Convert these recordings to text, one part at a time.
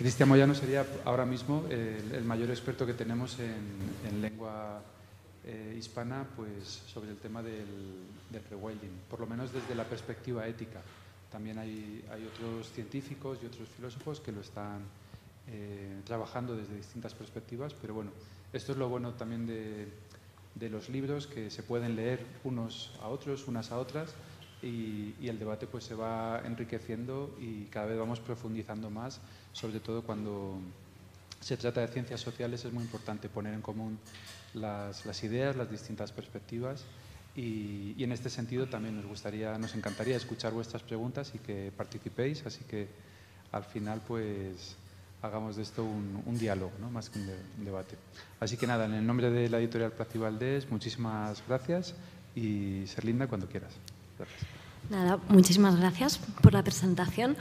Cristian Moyano sería ahora mismo el, mayor experto que tenemos en, en lengua eh, hispana pues, sobre el tema del, del, rewilding, por lo menos desde la perspectiva ética. También hay, otros científicos y otros filósofos que lo están eh, trabajando desde distintas perspectivas, pero bueno, esto es lo bueno también de, de los libros, que se pueden leer unos a otros, unas a otras, y, y, el debate pues se va enriqueciendo y cada vez vamos profundizando más, sobre todo cuando se trata de ciencias sociales es muy importante poner en común las, ideas, las distintas perspectivas y, en este sentido también nos gustaría, nos encantaría escuchar vuestras preguntas y que participéis, así que al final pues hagamos de esto un, diálogo, ¿no? más que un, de, un, debate. Así que nada, en el nombre de la editorial Plaza y Valdés, muchísimas gracias y ser linda cuando quieras. Gracias. Nada, muchísimas gracias por la presentación.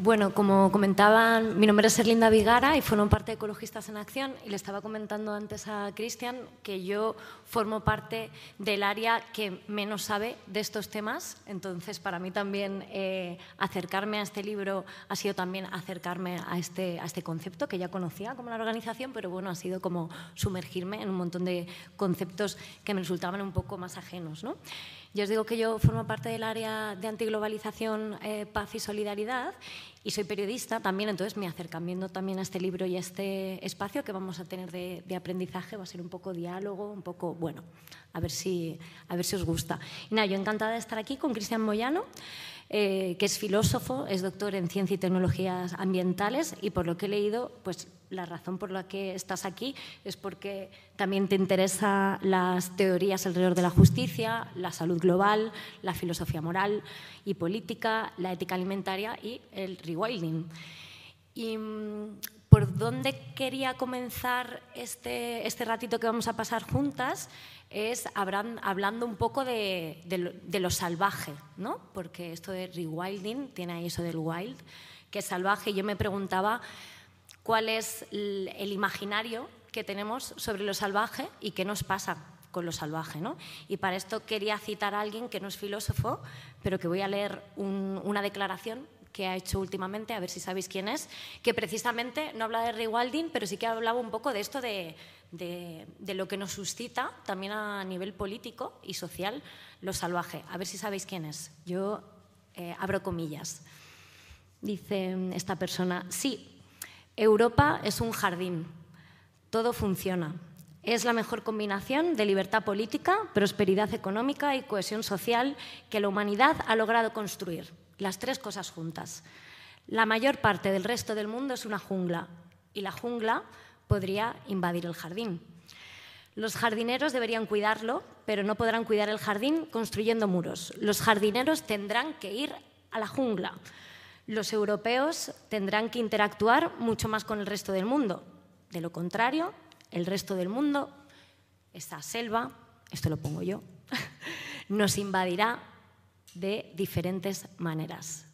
Bueno, como comentaban, mi nombre es Erlinda Vigara y formo parte de Ecologistas en Acción y le estaba comentando antes a Cristian que yo formo parte del área que menos sabe de estos temas. Entonces, para mí también eh, acercarme a este libro ha sido también acercarme a este, a este concepto que ya conocía como la organización, pero bueno, ha sido como sumergirme en un montón de conceptos que me resultaban un poco más ajenos. ¿no? Yo os digo que yo formo parte del área de antiglobalización, eh, paz y solidaridad y soy periodista también, entonces mi acercamiento también a este libro y a este espacio que vamos a tener de, de aprendizaje va a ser un poco diálogo, un poco, bueno, a ver si, a ver si os gusta. Y nada, yo encantada de estar aquí con Cristian Moyano. Eh, que es filósofo, es doctor en ciencia y tecnologías ambientales y por lo que he leído, pues la razón por la que estás aquí es porque también te interesan las teorías alrededor de la justicia, la salud global, la filosofía moral y política, la ética alimentaria y el rewilding. Y mm, por dónde quería comenzar este, este ratito que vamos a pasar juntas es hablando un poco de, de, de, lo salvaje, ¿no? Porque esto de rewilding tiene ahí eso del wild, que es salvaje. Yo me preguntaba cuál es el, imaginario que tenemos sobre lo salvaje y qué nos pasa con lo salvaje. ¿no? Y para esto quería citar a alguien que no es filósofo, pero que voy a leer un, una declaración que ha hecho últimamente, a ver si sabéis quién es, que precisamente no habla de rewilding, pero sí que hablaba un poco de esto de, de, de, lo que nos suscita también a nivel político y social lo salvaje. A ver si sabéis quién es. Yo eh, abro comillas. Dice esta persona, sí, Europa es un jardín, todo funciona. Es la mejor combinación de libertad política, prosperidad económica y cohesión social que la humanidad ha logrado construir las tres cosas juntas. La mayor parte del resto del mundo es una jungla y la jungla podría invadir el jardín. Los jardineros deberían cuidarlo, pero no podrán cuidar el jardín construyendo muros. Los jardineros tendrán que ir a la jungla. Los europeos tendrán que interactuar mucho más con el resto del mundo. De lo contrario, el resto del mundo, esta selva, esto lo pongo yo, nos invadirá de diferentes maneras.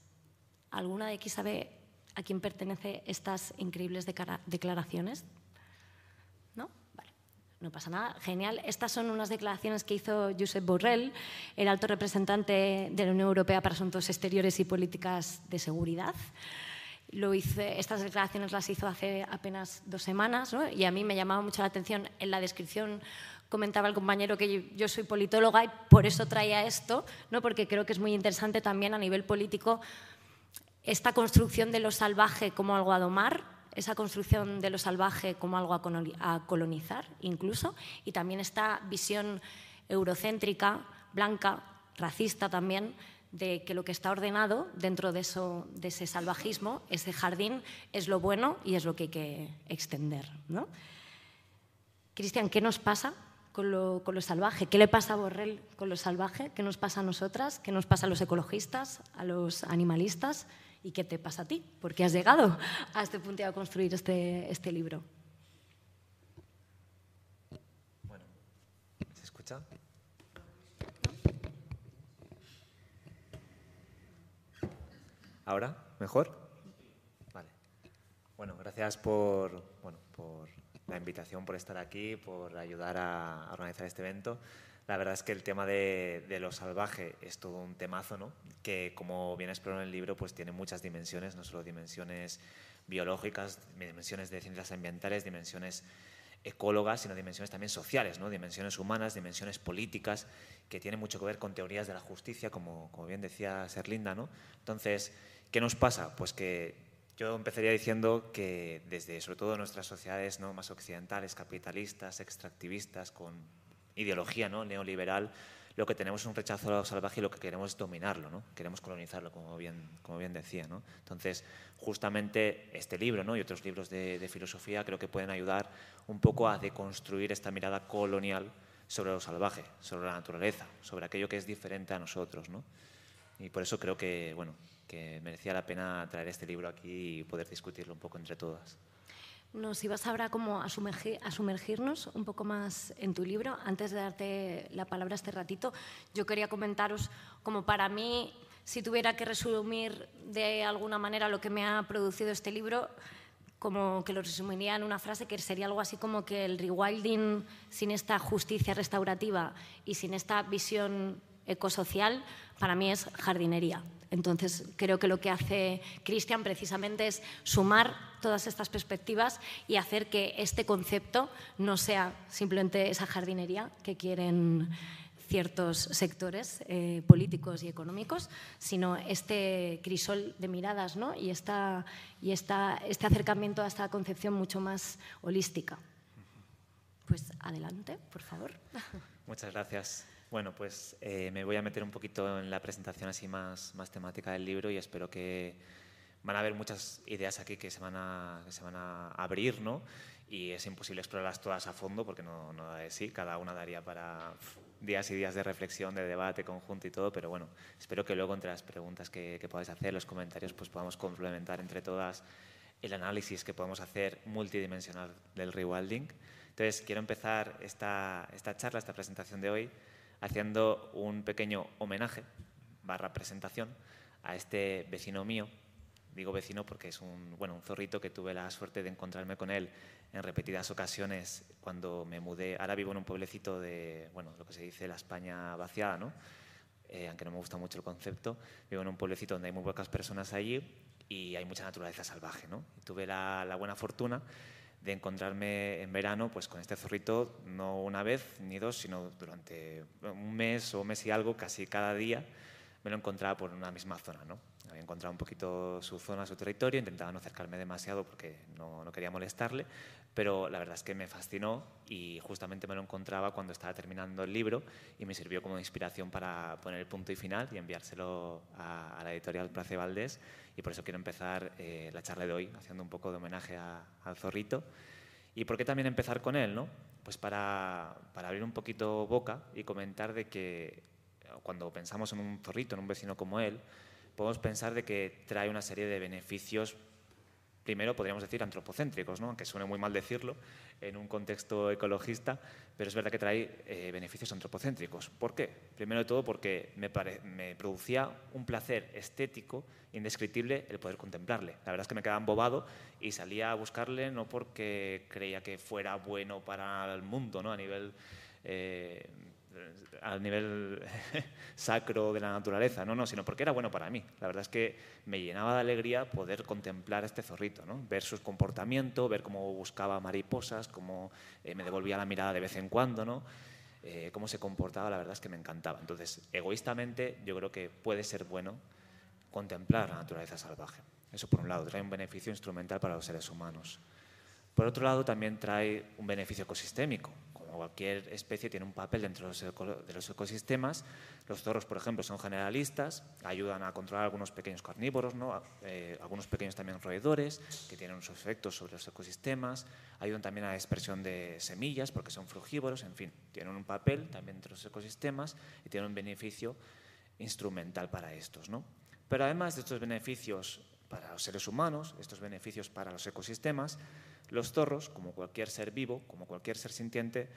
¿Alguna de aquí sabe a quién pertenece estas increíbles declaraciones? ¿No? Pasa nada. Genial. Estas son unas declaraciones que hizo Josep Borrell, el alto representante de la Unión Europea para Asuntos Exteriores y Políticas de Seguridad. Lo hice, estas declaraciones las hizo hace apenas dos semanas ¿no? y a mí me llamaba mucho la atención en la descripción comentaba el compañero que yo soy politóloga y por eso traía esto, ¿no? porque creo que es muy interesante también a nivel político esta construcción de lo salvaje como algo a domar, esa construcción de lo salvaje como algo a colonizar incluso, y también esta visión eurocéntrica, blanca, racista también, de que lo que está ordenado dentro de, eso, de ese salvajismo, ese jardín, es lo bueno y es lo que hay que extender. ¿no? Cristian, ¿qué nos pasa con lo, con lo, salvaje? ¿Qué le pasa a Borrell con lo salvaje? ¿Qué nos pasa a nosotras? ¿Qué nos pasa a los ecologistas, a los animalistas? ¿Y qué te pasa a ti? ¿Por qué has llegado a este punto y a construir este, este libro? Bueno, ¿se escucha? ¿Ahora? ¿Mejor? Vale. Bueno, gracias por, bueno, por la invitación, por estar aquí, por ayudar a organizar este evento. La verdad es que el tema de, lo salvaje es todo un temazo, ¿no? que como bien exploro en el libro, pues tiene muchas dimensiones, no solo dimensiones biológicas, dimensiones de ciencias ambientales, dimensiones ecólogas, sino dimensiones también sociales, ¿no? dimensiones humanas, dimensiones políticas, que tienen mucho que ver con teorías de la justicia, como, como bien decía Serlinda. ¿no? Entonces, ¿qué nos pasa? Pues que yo empezaría diciendo que desde, sobre todo, nuestras sociedades ¿no? más occidentales, capitalistas, extractivistas, con ideología ¿no? neoliberal, lo que tenemos es un rechazo a lo salvaje y lo que queremos es dominarlo, ¿no? queremos colonizarlo, como bien, como bien decía. ¿no? Entonces, justamente este libro ¿no? y otros libros de, filosofía creo que pueden ayudar un poco a deconstruir esta mirada colonial sobre lo salvaje, sobre la naturaleza, sobre aquello que es diferente a nosotros. ¿no? Y por eso creo que, bueno, que merecía la pena traer este libro aquí y poder discutirlo un poco entre todas. Nos ibas ahora como a, sumergir, a, sumergirnos un poco más en tu libro. Antes de darte la palabra este ratito, yo quería comentaros como para mí, si tuviera que resumir de alguna manera lo que me ha producido este libro, como que lo resumiría en una frase que sería algo así como que el rewilding sin esta justicia restaurativa y sin esta visión ecosocial, para mí es jardinería. Entonces, creo que lo que hace Cristian precisamente es sumar todas estas perspectivas y hacer que este concepto no sea simplemente esa jardinería que quieren ciertos sectores eh, políticos y económicos, sino este crisol de miradas ¿no? y, esta, y esta, este acercamiento a esta concepción mucho más holística. Pues adelante, por favor. Muchas gracias. Bueno, pues eh, me voy a meter un poquito en la presentación así más, más temática del libro y espero que van a haber muchas ideas aquí que se van a, se van a abrir, ¿no? Y es imposible explorarlas todas a fondo porque no, no da de sí, cada una daría para días y días de reflexión, de debate conjunto y todo, pero bueno, espero que luego entre las preguntas que, que podáis hacer, los comentarios, pues podamos complementar entre todas el análisis que podemos hacer multidimensional del rewilding. Entonces, quiero empezar esta, esta charla, esta presentación de hoy, haciendo un pequeño homenaje, barra presentación, a este vecino mío. Digo vecino porque es un, bueno, un zorrito que tuve la suerte de encontrarme con él en repetidas ocasiones cuando me mudé. Ahora vivo en un pueblecito de, bueno, lo que se dice la España vaciada, ¿no? Eh, aunque no me gusta mucho el concepto. Vivo en un pueblecito donde hay muy pocas personas allí y hay mucha naturaleza salvaje, ¿no? Tuve la buena fortuna de encontrarme en verano pues con este zorrito no una vez ni dos, sino durante un mes o un mes y algo, casi cada día me lo encontraba por una misma zona. ¿no? Había encontrado un poquito su zona, su territorio, intentaba no acercarme demasiado porque no, no quería molestarle, pero la verdad es que me fascinó y justamente me lo encontraba cuando estaba terminando el libro y me sirvió como inspiración para poner el punto y final y enviárselo a, a la editorial Place Valdés y por eso quiero empezar eh, la charla de hoy haciendo un poco de homenaje a, al zorrito. ¿Y por qué también empezar con él? ¿no? Pues para, para abrir un poquito boca y comentar de que cuando pensamos en un zorrito, en un vecino como él, podemos pensar de que trae una serie de beneficios primero podríamos decir antropocéntricos, ¿no? aunque suene muy mal decirlo en un contexto ecologista, pero es verdad que trae eh, beneficios antropocéntricos. ¿Por qué? Primero de todo porque me, producía un placer estético indescriptible el poder contemplarle. La verdad es que me quedaba embobado y salía a buscarle no porque creía que fuera bueno para el mundo ¿no? a nivel... Eh, al nivel sacro de la naturaleza, no, no, sino porque era bueno para mí. La verdad es que me llenaba de alegría poder contemplar a este zorrito, ¿no? ver su comportamiento, ver cómo buscaba mariposas, cómo eh, me devolvía la mirada de vez en cuando, ¿no? Eh, cómo se comportaba, la verdad es que me encantaba. Entonces, egoístamente, yo creo que puede ser bueno contemplar la naturaleza salvaje. Eso por un lado, trae un beneficio instrumental para los seres humanos. Por otro lado, también trae un beneficio ecosistémico, cualquier especie, tiene un papel dentro de los ecosistemas. Los zorros, por ejemplo, son generalistas, ayudan a controlar algunos pequeños carnívoros, ¿no? Eh, algunos pequeños también roedores, que tienen unos efectos sobre los ecosistemas, ayudan también a la dispersión de semillas, porque son frugívoros, en fin, tienen un papel también dentro de los ecosistemas y tienen un beneficio instrumental para estos. ¿no? Pero además de estos beneficios para los seres humanos, estos beneficios para los ecosistemas, los zorros, como cualquier ser vivo, como cualquier ser sintiente,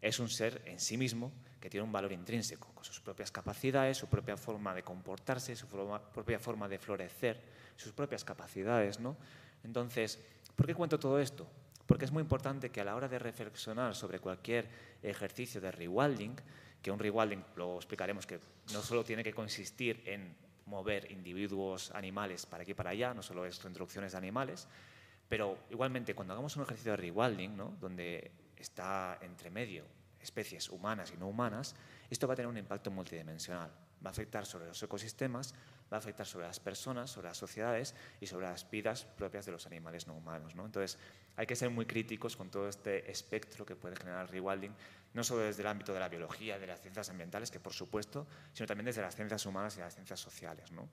es un ser en sí mismo que tiene un valor intrínseco, con sus propias capacidades, su propia forma de comportarse, su propia forma de florecer, sus propias capacidades. ¿no? Entonces, ¿por qué cuento todo esto? Porque es muy importante que a la hora de reflexionar sobre cualquier ejercicio de rewilding, que un rewilding lo explicaremos que no solo tiene que consistir en mover individuos animales para aquí y para allá, no solo es reintroducciones de animales, pero igualmente cuando hagamos un ejercicio de rewilding, ¿no? donde está entre medio especies humanas y no humanas, esto va a tener un impacto multidimensional. Va a afectar sobre los ecosistemas, va a afectar sobre las personas, sobre las sociedades y sobre las vidas propias de los animales no humanos. ¿no? Entonces, hay que ser muy críticos con todo este espectro que puede generar el rewilding, no solo desde el ámbito de la biología, de las ciencias ambientales, que por supuesto, sino también desde las ciencias humanas y las ciencias sociales. ¿no?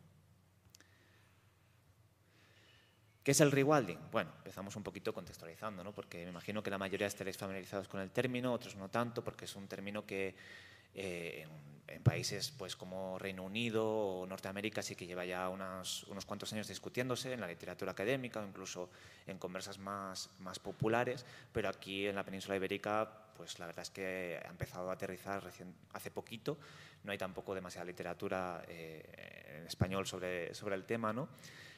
¿Qué es el rewilding? Bueno, empezamos un poquito contextualizando, ¿no? porque me imagino que la mayoría estaréis familiarizados con el término, otros no tanto, porque es un término que eh, en, países pues, como Reino Unido o Norteamérica sí que lleva ya unos, unos cuantos años discutiéndose en la literatura académica o incluso en conversas más, más populares, pero aquí en la península ibérica pues la verdad es que ha empezado a aterrizar recién, hace poquito, no hay tampoco demasiada literatura eh, en español sobre, sobre el tema, ¿no?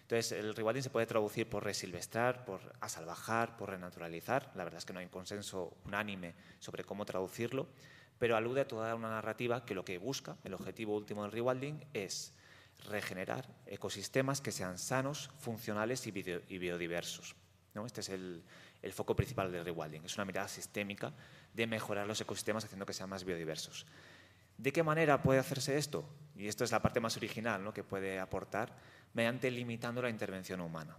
Entonces, el rewilding se puede traducir por resilvestrar, por asalvajar, por renaturalizar. La verdad es que no hay un consenso unánime sobre cómo traducirlo pero alude a toda una narrativa que lo que busca, el objetivo último del rewilding, es regenerar ecosistemas que sean sanos, funcionales y, biodiversos. ¿no? Este es el, foco principal del rewilding. Es una mirada sistémica de mejorar los ecosistemas haciendo que sean más biodiversos. ¿De qué manera puede hacerse esto? Y esto es la parte más original ¿no? que puede aportar, mediante limitando la intervención humana.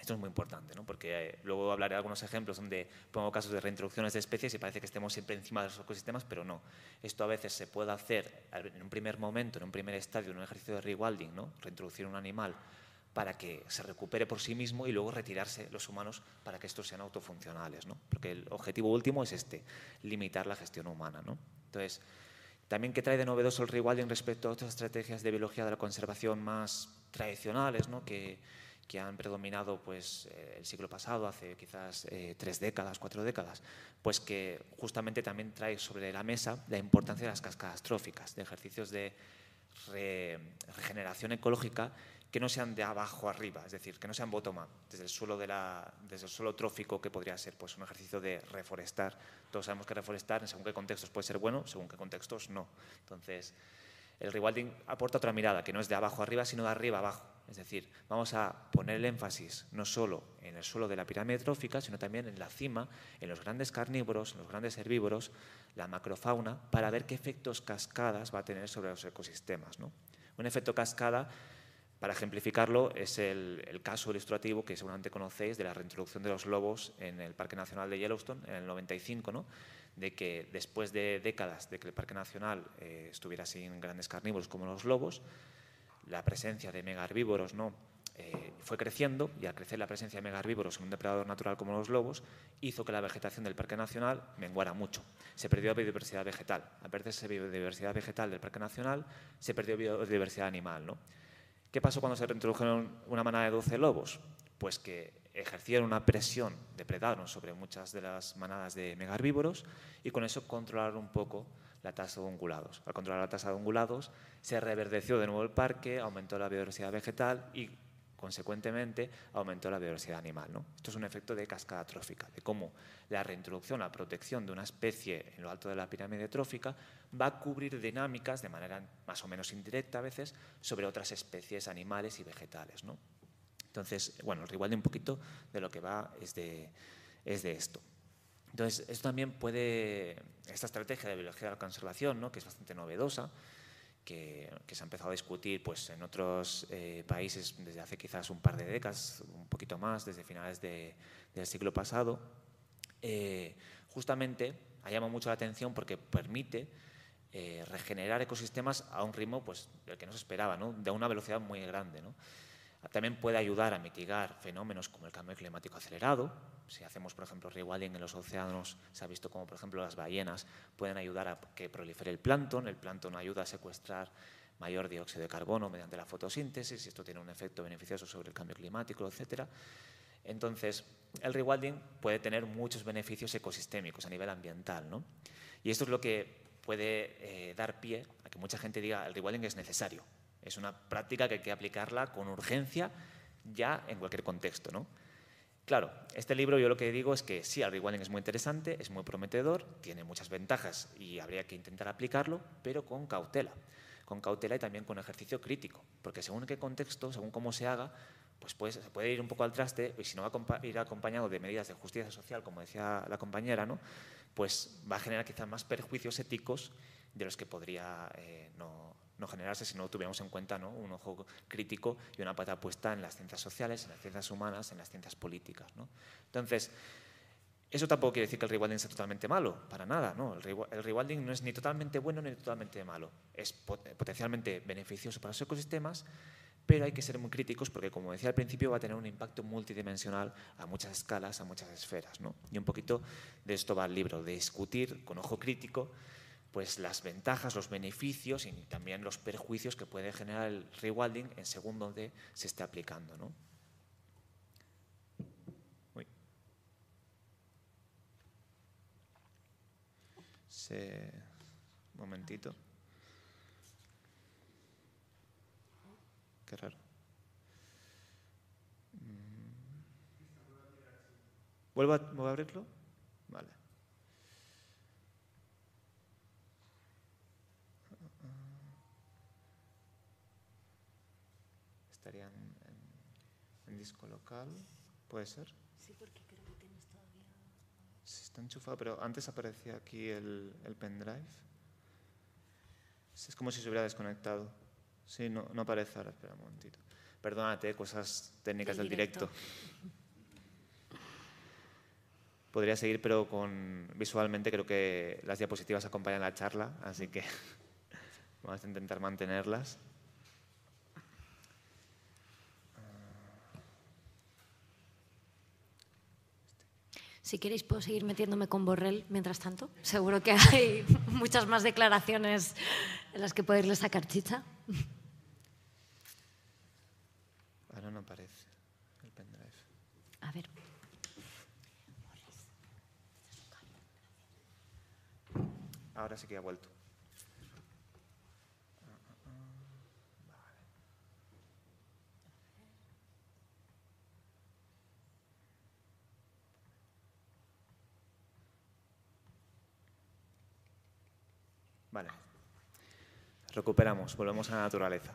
Esto es muy importante, ¿no? porque eh, luego hablaré de algunos ejemplos donde pongo casos de reintroducciones de especies y parece que estemos siempre encima de los ecosistemas, pero no. Esto a veces se puede hacer en un primer momento, en un primer estadio, en un ejercicio de rewilding, ¿no? reintroducir un animal para que se recupere por sí mismo y luego retirarse los humanos para que estos sean autofuncionales. ¿no? Porque el objetivo último es este, limitar la gestión humana. ¿no? Entonces, también que trae de novedoso el rewilding respecto a otras estrategias de biología de la conservación más tradicionales, ¿no? que que han predominado pues, eh, el siglo pasado, hace quizás eh, tres décadas, cuatro décadas, pues que justamente también trae sobre la mesa la importancia de las cascadas tróficas, de ejercicios de regeneración ecológica que no sean de abajo arriba, es decir, que no sean bottom-up, desde el suelo trófico que podría ser pues, un ejercicio de reforestar. Todos sabemos que reforestar en según qué contextos puede ser bueno, según qué contextos no. Entonces, el rewilding aporta otra mirada, que no es de abajo arriba, sino de arriba abajo. Es decir, vamos a poner el énfasis no solo en el suelo de la pirámide trófica, sino también en la cima, en los grandes carnívoros, en los grandes herbívoros, la macrofauna, para ver qué efectos cascadas va a tener sobre los ecosistemas. Un efecto cascada, para ejemplificarlo, es el, caso ilustrativo que seguramente conocéis de la reintroducción de los lobos en el Parque Nacional de Yellowstone en el 95, ¿no? de que después de décadas de que el Parque Nacional eh, estuviera sin grandes carnívoros como los lobos, la presencia de megaherbívoros ¿no? Eh, fue creciendo y al crecer la presencia de megaherbívoros en un depredador natural como los lobos hizo que la vegetación del Parque Nacional menguara mucho. Se perdió la biodiversidad vegetal. Al perderse biodiversidad vegetal del Parque Nacional, se perdió biodiversidad animal. ¿no? ¿Qué pasó cuando se reintrodujeron una manada de 12 lobos? Pues que ejercieron una presión, depredaron sobre muchas de las manadas de megaherbívoros y con eso controlaron un poco la tasa de ungulados. Al controlar la tasa de ungulados, se reverdeció de nuevo el parque, aumentó la biodiversidad vegetal y, consecuentemente, aumentó la biodiversidad animal. ¿no? Esto es un efecto de cascada trófica, de cómo la reintroducción, la protección de una especie en lo alto de la pirámide trófica va a cubrir dinámicas de manera más o menos indirecta a veces sobre otras especies animales y vegetales. ¿no? Entonces, bueno, igual de un poquito de lo que va es de, es de esto. Entonces, esto también puede, esta estrategia de biología de la conservación, ¿no? que es bastante novedosa, que, se ha empezado a discutir pues, en otros eh, países desde hace quizás un par de décadas, un poquito más, desde finales del siglo pasado, eh, justamente ha llamado mucho la atención porque permite eh, regenerar ecosistemas a un ritmo pues, del que no se esperaba, ¿no? de una velocidad muy grande. ¿no? También puede ayudar a mitigar fenómenos como el cambio climático acelerado. Si hacemos, por ejemplo, rewilding en los océanos, se ha visto como, por ejemplo, las ballenas pueden ayudar a que prolifere el plancton. El plancton ayuda a secuestrar mayor dióxido de carbono mediante la fotosíntesis esto tiene un efecto beneficioso sobre el cambio climático, etc. Entonces, el rewilding puede tener muchos beneficios ecosistémicos a nivel ambiental. ¿no? Y esto es lo que puede eh, dar pie a que mucha gente diga el rewilding es necesario. Es una práctica que hay que aplicarla con urgencia ya en cualquier contexto. ¿no? Claro, este libro yo lo que digo es que sí, el rewilding es muy interesante, es muy prometedor, tiene muchas ventajas y habría que intentar aplicarlo, pero con cautela. Con cautela y también con ejercicio crítico, porque según qué contexto, según cómo se haga, pues, se puede ir un poco al traste y si no va a ir acompañado de medidas de justicia social, como decía la compañera, ¿no? pues va a generar quizás más perjuicios éticos de los que podría eh, no, generarse si no tuviéramos en cuenta ¿no? un ojo crítico y una pata puesta en las ciencias sociales, en las ciencias humanas, en las ciencias políticas. ¿no? Entonces, eso tampoco quiere decir que el rewilding sea totalmente malo, para nada. ¿no? El, rewilding no es ni totalmente bueno ni totalmente malo. Es potencialmente beneficioso para los ecosistemas pero hay que ser muy críticos porque, como decía al principio, va a tener un impacto multidimensional a muchas escalas, a muchas esferas. ¿no? Y un poquito de esto va el libro, de discutir con ojo crítico pues las ventajas, los beneficios y también los perjuicios que puede generar el rewilding en según donde se esté aplicando. ¿no? Un momentito. Qué raro. Mm. ¿Vuelvo a, abrirlo? Vale. Estarían en, disco local, ¿puede ser? Sí, porque creo que tienes todavía... Sí, está enchufado, pero antes aparecía aquí el, el pendrive. Es como si se hubiera desconectado. Sí, no, no aparece ahora, espera un momentito. Perdónate, cosas técnicas del directo. Podría seguir, pero con visualmente creo que las diapositivas acompañan la charla, así que vamos a intentar mantenerlas. Si queréis, puedo seguir metiéndome con Borrell mientras tanto. Seguro que hay muchas más declaraciones en las que poderle sacar chicha. Ahora no aparece el pendrive. A ver. Ahora sí que ha vuelto. Vale. Recuperamos, volvemos a la naturaleza.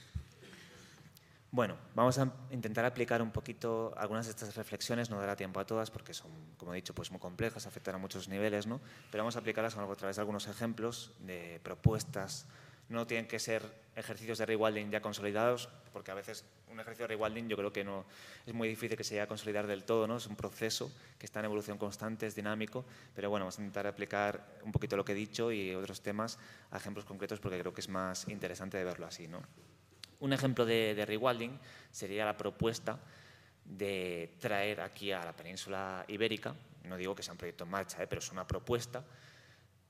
bueno, vamos a intentar aplicar un poquito algunas de estas reflexiones, no dará tiempo a todas porque son, como he dicho, pues muy complejas, afectan a muchos niveles, ¿no? pero vamos a aplicarlas a través de algunos ejemplos de propuestas no tienen que ser ejercicios de rewilding ya consolidados, porque a veces un ejercicio de rewilding yo creo que no es muy difícil que se llegue a consolidar del todo, ¿no? Es un proceso que está en evolución constante, es dinámico, pero bueno, vamos a intentar aplicar un poquito lo que he dicho y otros temas a ejemplos concretos porque creo que es más interesante verlo así, ¿no? Un ejemplo de, rewilding sería la propuesta de traer aquí a la península ibérica, no digo que sea un proyecto en marcha, ¿eh? pero es una propuesta,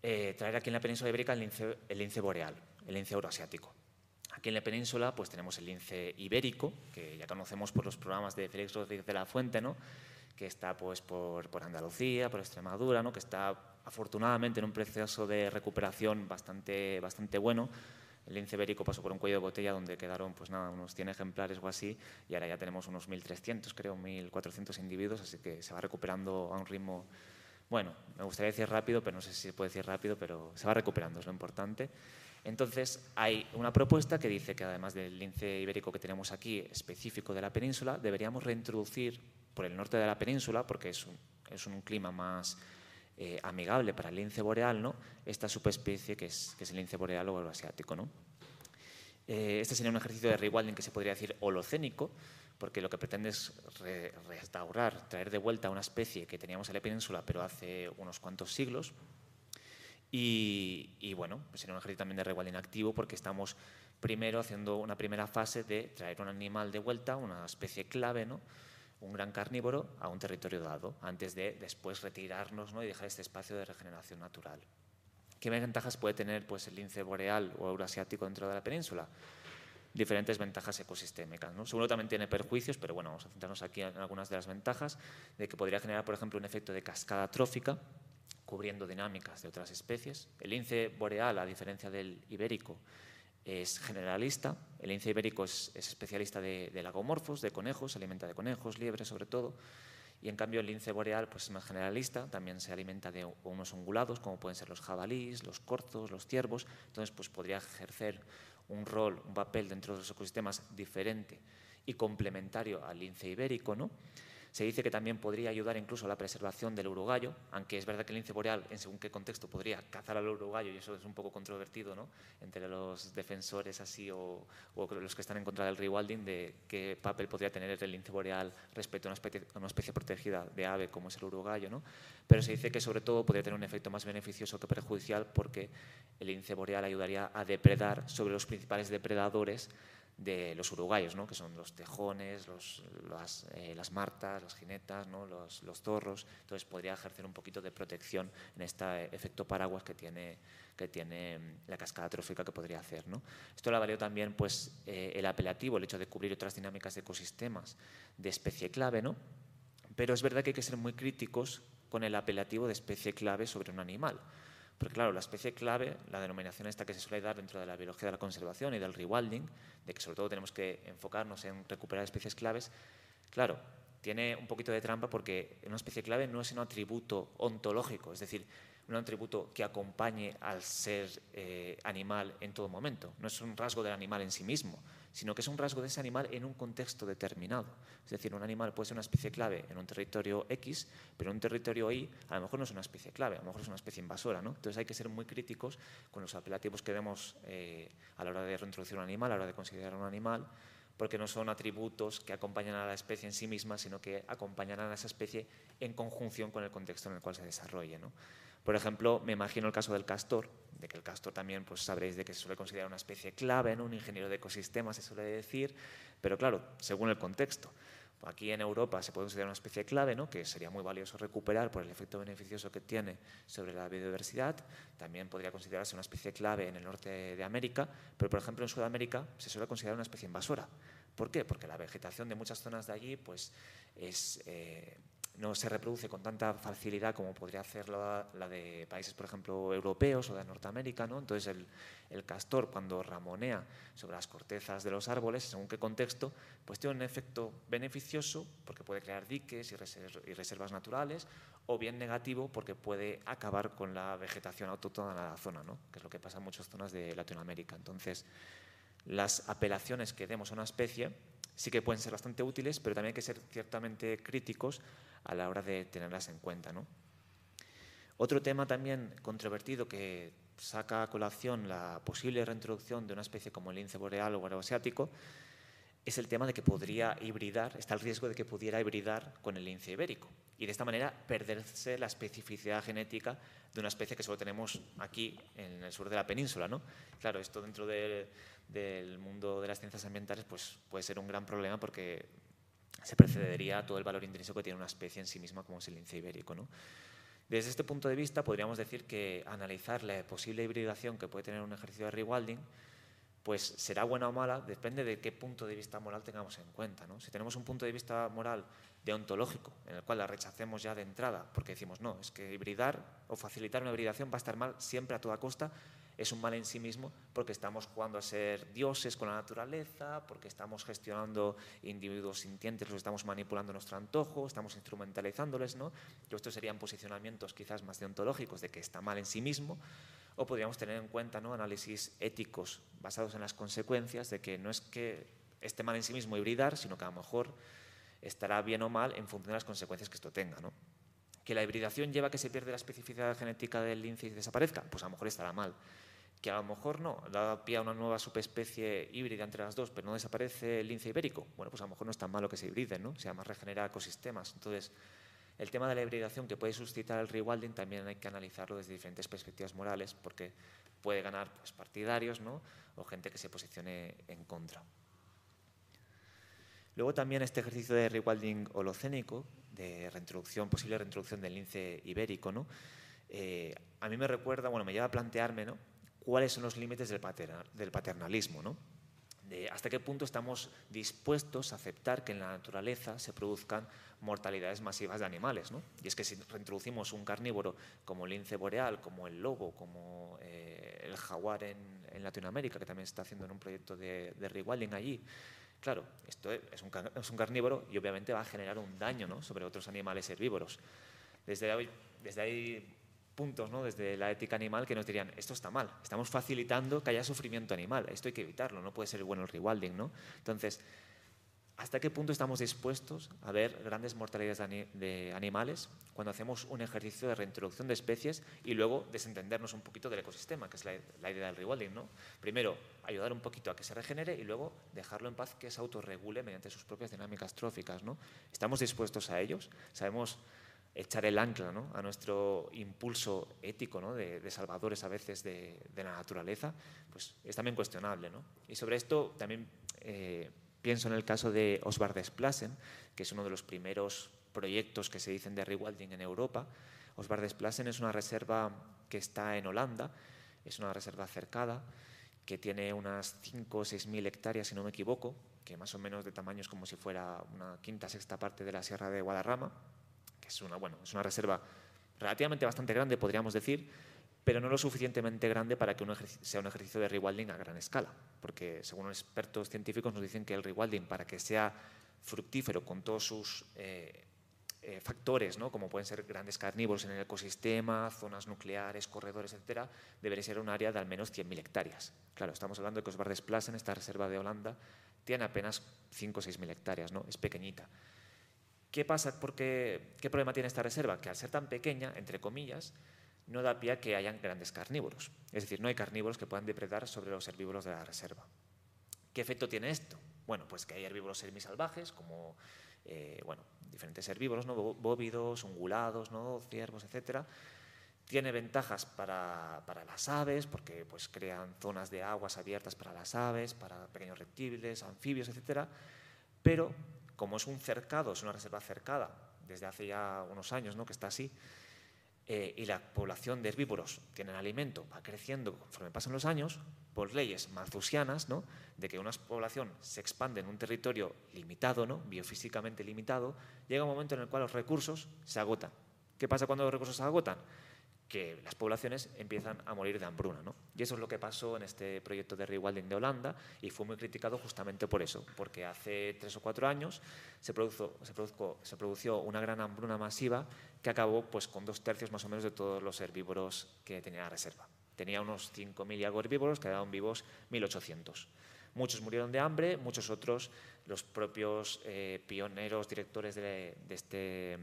eh, traer aquí en la península ibérica el lince boreal el lince euroasiático. Aquí en la península pues tenemos el lince ibérico, que ya conocemos por los programas de Félix Rodríguez de la Fuente, ¿no? que está pues, por, por Andalucía, por Extremadura, ¿no? que está afortunadamente en un proceso de recuperación bastante, bastante bueno. El lince ibérico pasó por un cuello de botella donde quedaron pues nada, unos 100 ejemplares o así y ahora ya tenemos unos 1.300, creo, 1.400 individuos, así que se va recuperando a un ritmo, bueno, me gustaría decir rápido, pero no sé si se puede decir rápido, pero se va recuperando, es lo importante. Entonces, hay una propuesta que dice que además del lince ibérico que tenemos aquí, específico de la península, deberíamos reintroducir por el norte de la península, porque es un, clima más eh, amigable para el lince boreal, ¿no? esta subespecie que es, el lince boreal o el asiático. ¿no? Eh, este sería un ejercicio de rewilding que se podría decir holocénico, porque lo que pretende es restaurar, traer de vuelta una especie que teníamos en la península, pero hace unos cuantos siglos. Y, bueno, pues sería un ejercicio también de rewilding activo porque estamos primero haciendo una primera fase de traer un animal de vuelta, una especie clave, ¿no? un gran carnívoro, a un territorio dado, antes de después retirarnos ¿no? y dejar este espacio de regeneración natural. ¿Qué ventajas puede tener pues, el lince boreal o euroasiático dentro de la península? Diferentes ventajas ecosistémicas. ¿no? Seguro también tiene perjuicios, pero bueno, vamos a centrarnos aquí en algunas de las ventajas, de que podría generar, por ejemplo, un efecto de cascada trófica, cubriendo dinámicas de otras especies. El lince boreal, a diferencia del ibérico, es generalista. El lince ibérico es, especialista de, lagomorfos, de conejos, se alimenta de conejos, liebres sobre todo. Y en cambio el lince boreal pues, es más generalista, también se alimenta de unos ungulados, como pueden ser los jabalíes, los corzos, los ciervos. Entonces pues, podría ejercer un rol, un papel dentro de los ecosistemas diferente y complementario al lince ibérico. ¿no? Se dice que también podría ayudar incluso a la preservación del uruguayo, aunque es verdad que el lince boreal, en según qué contexto, podría cazar al uruguayo, y eso es un poco controvertido ¿no? entre los defensores así o, los que están en contra del rewilding, de qué papel podría tener el lince boreal respecto a una especie, una especie protegida de ave como es el uruguayo. ¿no? Pero se dice que sobre todo podría tener un efecto más beneficioso que perjudicial porque el lince boreal ayudaría a depredar sobre los principales depredadores de los uruguayos, ¿no? que son los tejones, los, eh, las, martas, las jinetas, ¿no? los, los, zorros. Entonces podría ejercer un poquito de protección en este efecto paraguas que tiene, que tiene mm, la cascada trófica que podría hacer. ¿no? Esto le valió también pues, eh, el apelativo, el hecho de cubrir otras dinámicas de ecosistemas de especie clave, ¿no? pero es verdad que hay que ser muy críticos con el apelativo de especie clave sobre un animal. Porque claro, la especie clave, la denominación esta que se suele dar dentro de la biología de la conservación y del rewilding, de que sobre todo tenemos que enfocarnos en recuperar especies claves, claro, tiene un poquito de trampa porque una especie clave no es un atributo ontológico, es decir, un atributo que acompañe al ser eh, animal en todo momento. No es un rasgo del animal en sí mismo, sino que es un rasgo de ese animal en un contexto determinado. Es decir, un animal puede ser una especie clave en un territorio X, pero en un territorio Y a lo mejor no es una especie clave, a lo mejor es una especie invasora. ¿no? Entonces hay que ser muy críticos con los apelativos que demos eh, a la hora de reintroducir un animal, a la hora de considerar un animal, porque no son atributos que acompañan a la especie en sí misma, sino que acompañarán a esa especie en conjunción con el contexto en el cual se desarrolle. ¿no? Por ejemplo, me imagino el caso del castor, de que el castor también pues sabréis de que se suele considerar una especie clave, en un ingeniero de ecosistemas se suele decir, pero claro, según el contexto. Aquí en Europa se puede considerar una especie clave, ¿no? que sería muy valioso recuperar por el efecto beneficioso que tiene sobre la biodiversidad. También podría considerarse una especie clave en el norte de América, pero por ejemplo en Sudamérica se suele considerar una especie invasora. ¿Por qué? Porque la vegetación de muchas zonas de allí pues, es, eh, no se reproduce con tanta facilidad como podría hacerlo la de países, por ejemplo, europeos o de Norteamérica. ¿no? Entonces, el, castor, cuando ramonea sobre las cortezas de los árboles, según qué contexto, pues tiene un efecto beneficioso porque puede crear diques y, reservas naturales, o bien negativo porque puede acabar con la vegetación autóctona de la zona, ¿no? que es lo que pasa en muchas zonas de Latinoamérica. Entonces, las apelaciones que demos a una especie sí que pueden ser bastante útiles, pero también hay que ser ciertamente críticos a la hora de tenerlas en cuenta. ¿no? Otro tema también controvertido que saca a colación la posible reintroducción de una especie como el lince boreal o asiático es el tema de que podría hibridar, está el riesgo de que pudiera hibridar con el lince ibérico y de esta manera perderse la especificidad genética de una especie que solo tenemos aquí en el sur de la península. ¿no? Claro, esto dentro del mundo de las ciencias ambientales pues, puede ser un gran problema porque se precedería todo el valor intrínseco que tiene una especie en sí misma como es el lince ibérico. ¿no? Desde este punto de vista podríamos decir que analizar la posible hibridación que puede tener un ejercicio de rewilding pues será buena o mala, depende de qué punto de vista moral tengamos en cuenta. ¿no? Si tenemos un punto de vista moral deontológico, en el cual la rechacemos ya de entrada, porque decimos, no, es que hibridar o facilitar una hibridación va a estar mal siempre a toda costa, es un mal en sí mismo porque estamos jugando a ser dioses con la naturaleza, porque estamos gestionando individuos sintientes, los estamos manipulando a nuestro antojo, estamos instrumentalizándoles, ¿no? Y estos serían posicionamientos quizás más deontológicos de que está mal en sí mismo, o podríamos tener en cuenta ¿no? análisis éticos basados en las consecuencias de que no es que esté mal en sí mismo hibridar, sino que a lo mejor estará bien o mal en función de las consecuencias que esto tenga. ¿no? Que la hibridación lleva a que se pierda la especificidad genética del lince y desaparezca, pues a lo mejor estará mal que a lo mejor no, da pie a una nueva subespecie híbrida entre las dos, pero no desaparece el lince ibérico. Bueno, pues a lo mejor no es tan malo que se hibriden, ¿no? Se llama regenerar ecosistemas. Entonces, el tema de la hibridación que puede suscitar el rewilding también hay que analizarlo desde diferentes perspectivas morales, porque puede ganar pues, partidarios ¿no? o gente que se posicione en contra. Luego también este ejercicio de rewilding holocénico, de reintroducción, posible reintroducción del lince ibérico, ¿no? Eh, a mí me recuerda, bueno, me lleva a plantearme ¿no? cuáles son los límites del, paternalismo, ¿no? Hasta qué punto estamos dispuestos a aceptar que en la naturaleza se produzcan mortalidades masivas de animales. ¿no? Y es que si reintroducimos un carnívoro como el lince boreal, como el lobo, como eh, el jaguar en, Latinoamérica, que también se está haciendo en un proyecto de, rewilding allí, claro, esto es un, carnívoro y obviamente va a generar un daño ¿no? sobre otros animales herbívoros. Desde hoy, desde ahí puntos ¿no? desde la ética animal que nos dirían, esto está mal, estamos facilitando que haya sufrimiento animal, esto hay que evitarlo, no puede ser bueno el rewilding. ¿no? Entonces, ¿hasta qué punto estamos dispuestos a ver grandes mortalidades de animales cuando hacemos un ejercicio de reintroducción de especies y luego desentendernos un poquito del ecosistema, que es la, idea del rewilding? ¿no? Primero, ayudar un poquito a que se regenere y luego dejarlo en paz que se autorregule mediante sus propias dinámicas tróficas. ¿no? ¿Estamos dispuestos a ellos? ¿Sabemos echar el ancla a nuestro impulso ético ¿no? de, salvadores a veces de, la naturaleza, pues es también cuestionable. ¿no? Y sobre esto también eh, pienso en el caso de Osbar Desplassen, que es uno de los primeros proyectos que se dicen de rewilding en Europa. Osbar Desplassen es una reserva que está en Holanda, es una reserva cercada, que tiene unas 5 o 6 mil hectáreas, si no me equivoco, que más o menos de tamaño es como si fuera una quinta sexta parte de la Sierra de Guadarrama, es una, bueno, es una reserva relativamente bastante grande, podríamos decir, pero no lo suficientemente grande para que sea un ejercicio de rewilding a gran escala, porque según expertos científicos nos dicen que el rewilding, para que sea fructífero con todos sus eh, eh, factores, ¿no? como pueden ser grandes carnívoros en el ecosistema, zonas nucleares, corredores, etcétera, debería ser un área de al menos 100.000 hectáreas. Claro, estamos hablando de que Osbar en esta reserva de Holanda, tiene apenas 5 o 6.000 hectáreas, ¿no? es pequeñita. ¿Qué pasa? Porque, ¿Qué problema tiene esta reserva? Que al ser tan pequeña, entre comillas, no da pie a que hayan grandes carnívoros. Es decir, no hay carnívoros que puedan depredar sobre los herbívoros de la reserva. ¿Qué efecto tiene esto? Bueno, pues que hay herbívoros semisalvajes, como eh, bueno, diferentes herbívoros, ¿no? bóvidos, ungulados, ¿no? ciervos, etc. Tiene ventajas para, para, las aves, porque pues, crean zonas de aguas abiertas para las aves, para pequeños reptiles, anfibios, etc. Pero como es un cercado, es una reserva cercada desde hace ya unos años ¿no? que está así, eh, y la población de herbívoros tienen alimento, va creciendo conforme pasan los años, por leyes malthusianas, ¿no? de que una población se expande en un territorio limitado, ¿no? biofísicamente limitado, llega un momento en el cual los recursos se agotan. ¿Qué pasa cuando los recursos se agotan? Que las poblaciones empiezan a morir de hambruna. ¿no? Y eso es lo que pasó en este proyecto de rewilding de Holanda y fue muy criticado justamente por eso, porque hace tres o cuatro años se, produjo, una gran hambruna masiva que acabó pues, con dos tercios más o menos de todos los herbívoros que tenía la reserva. Tenía unos 5.000 y algo herbívoros, quedaron vivos 1.800. Muchos murieron de hambre, muchos otros, los propios eh, pioneros, directores de, de, este,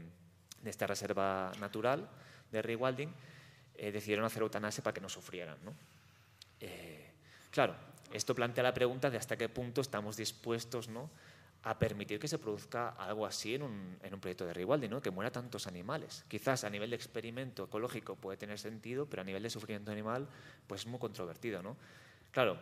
de esta reserva natural de rewilding, eh, decidieron hacer eutanasia para que no sufrieran. ¿no? Eh, claro, esto plantea la pregunta de hasta qué punto estamos dispuestos ¿no? a permitir que se produzca algo así en un, en un proyecto de rewilding, ¿no? que muera tantos animales. Quizás a nivel de experimento ecológico puede tener sentido, pero a nivel de sufrimiento animal pues es muy controvertido. ¿no? Claro,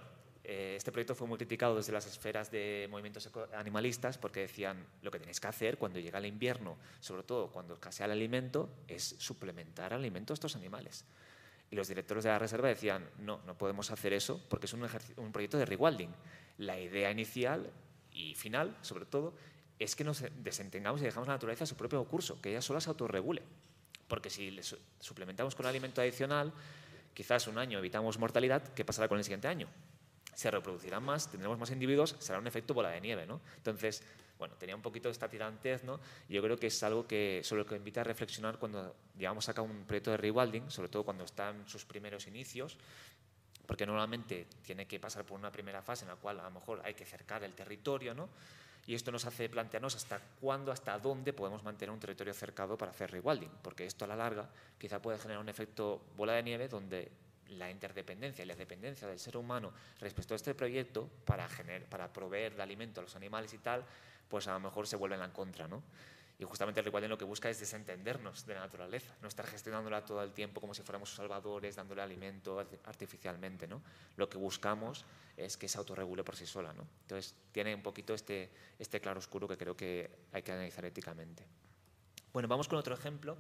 este proyecto fue muy criticado desde las esferas de movimientos animalistas porque decían lo que tenéis que hacer cuando llega el invierno, sobre todo cuando escasea el alimento, es suplementar alimento a estos animales. Y los directores de la reserva decían, no, no podemos hacer eso porque es un, proyecto de rewilding. La idea inicial y final, sobre todo, es que nos desentengamos y dejamos la naturaleza a su propio curso, que ella sola se autorregule. Porque si le suplementamos con alimento adicional, quizás un año evitamos mortalidad, ¿qué pasará con el siguiente año? Se reproducirán más, tendremos más individuos, será un efecto bola de nieve, ¿no? Entonces, bueno, tenía un poquito de esta tirantez, ¿no? Yo creo que es algo que, sobre lo que invita a reflexionar cuando llevamos a cabo un proyecto de rewilding, sobre todo cuando está en sus primeros inicios, porque normalmente tiene que pasar por una primera fase en la cual a lo mejor hay que cercar el territorio, ¿no? Y esto nos hace plantearnos hasta cuándo, hasta dónde podemos mantener un territorio cercado para hacer rewilding, porque esto a la larga quizá puede generar un efecto bola de nieve donde la interdependencia y la dependencia del ser humano respecto a este proyecto para, para proveer de alimento a los animales y tal, pues a lo mejor se vuelven en contra, ¿no? Y justamente rewilding lo que busca es desentendernos de la naturaleza, no estar gestionándola todo el tiempo como si fuéramos salvadores, dándole alimento artificialmente. ¿no? Lo que buscamos es que se autorregule por sí sola. ¿no? Entonces, tiene un poquito este, este claro oscuro que creo que hay que analizar éticamente. Bueno, vamos con otro ejemplo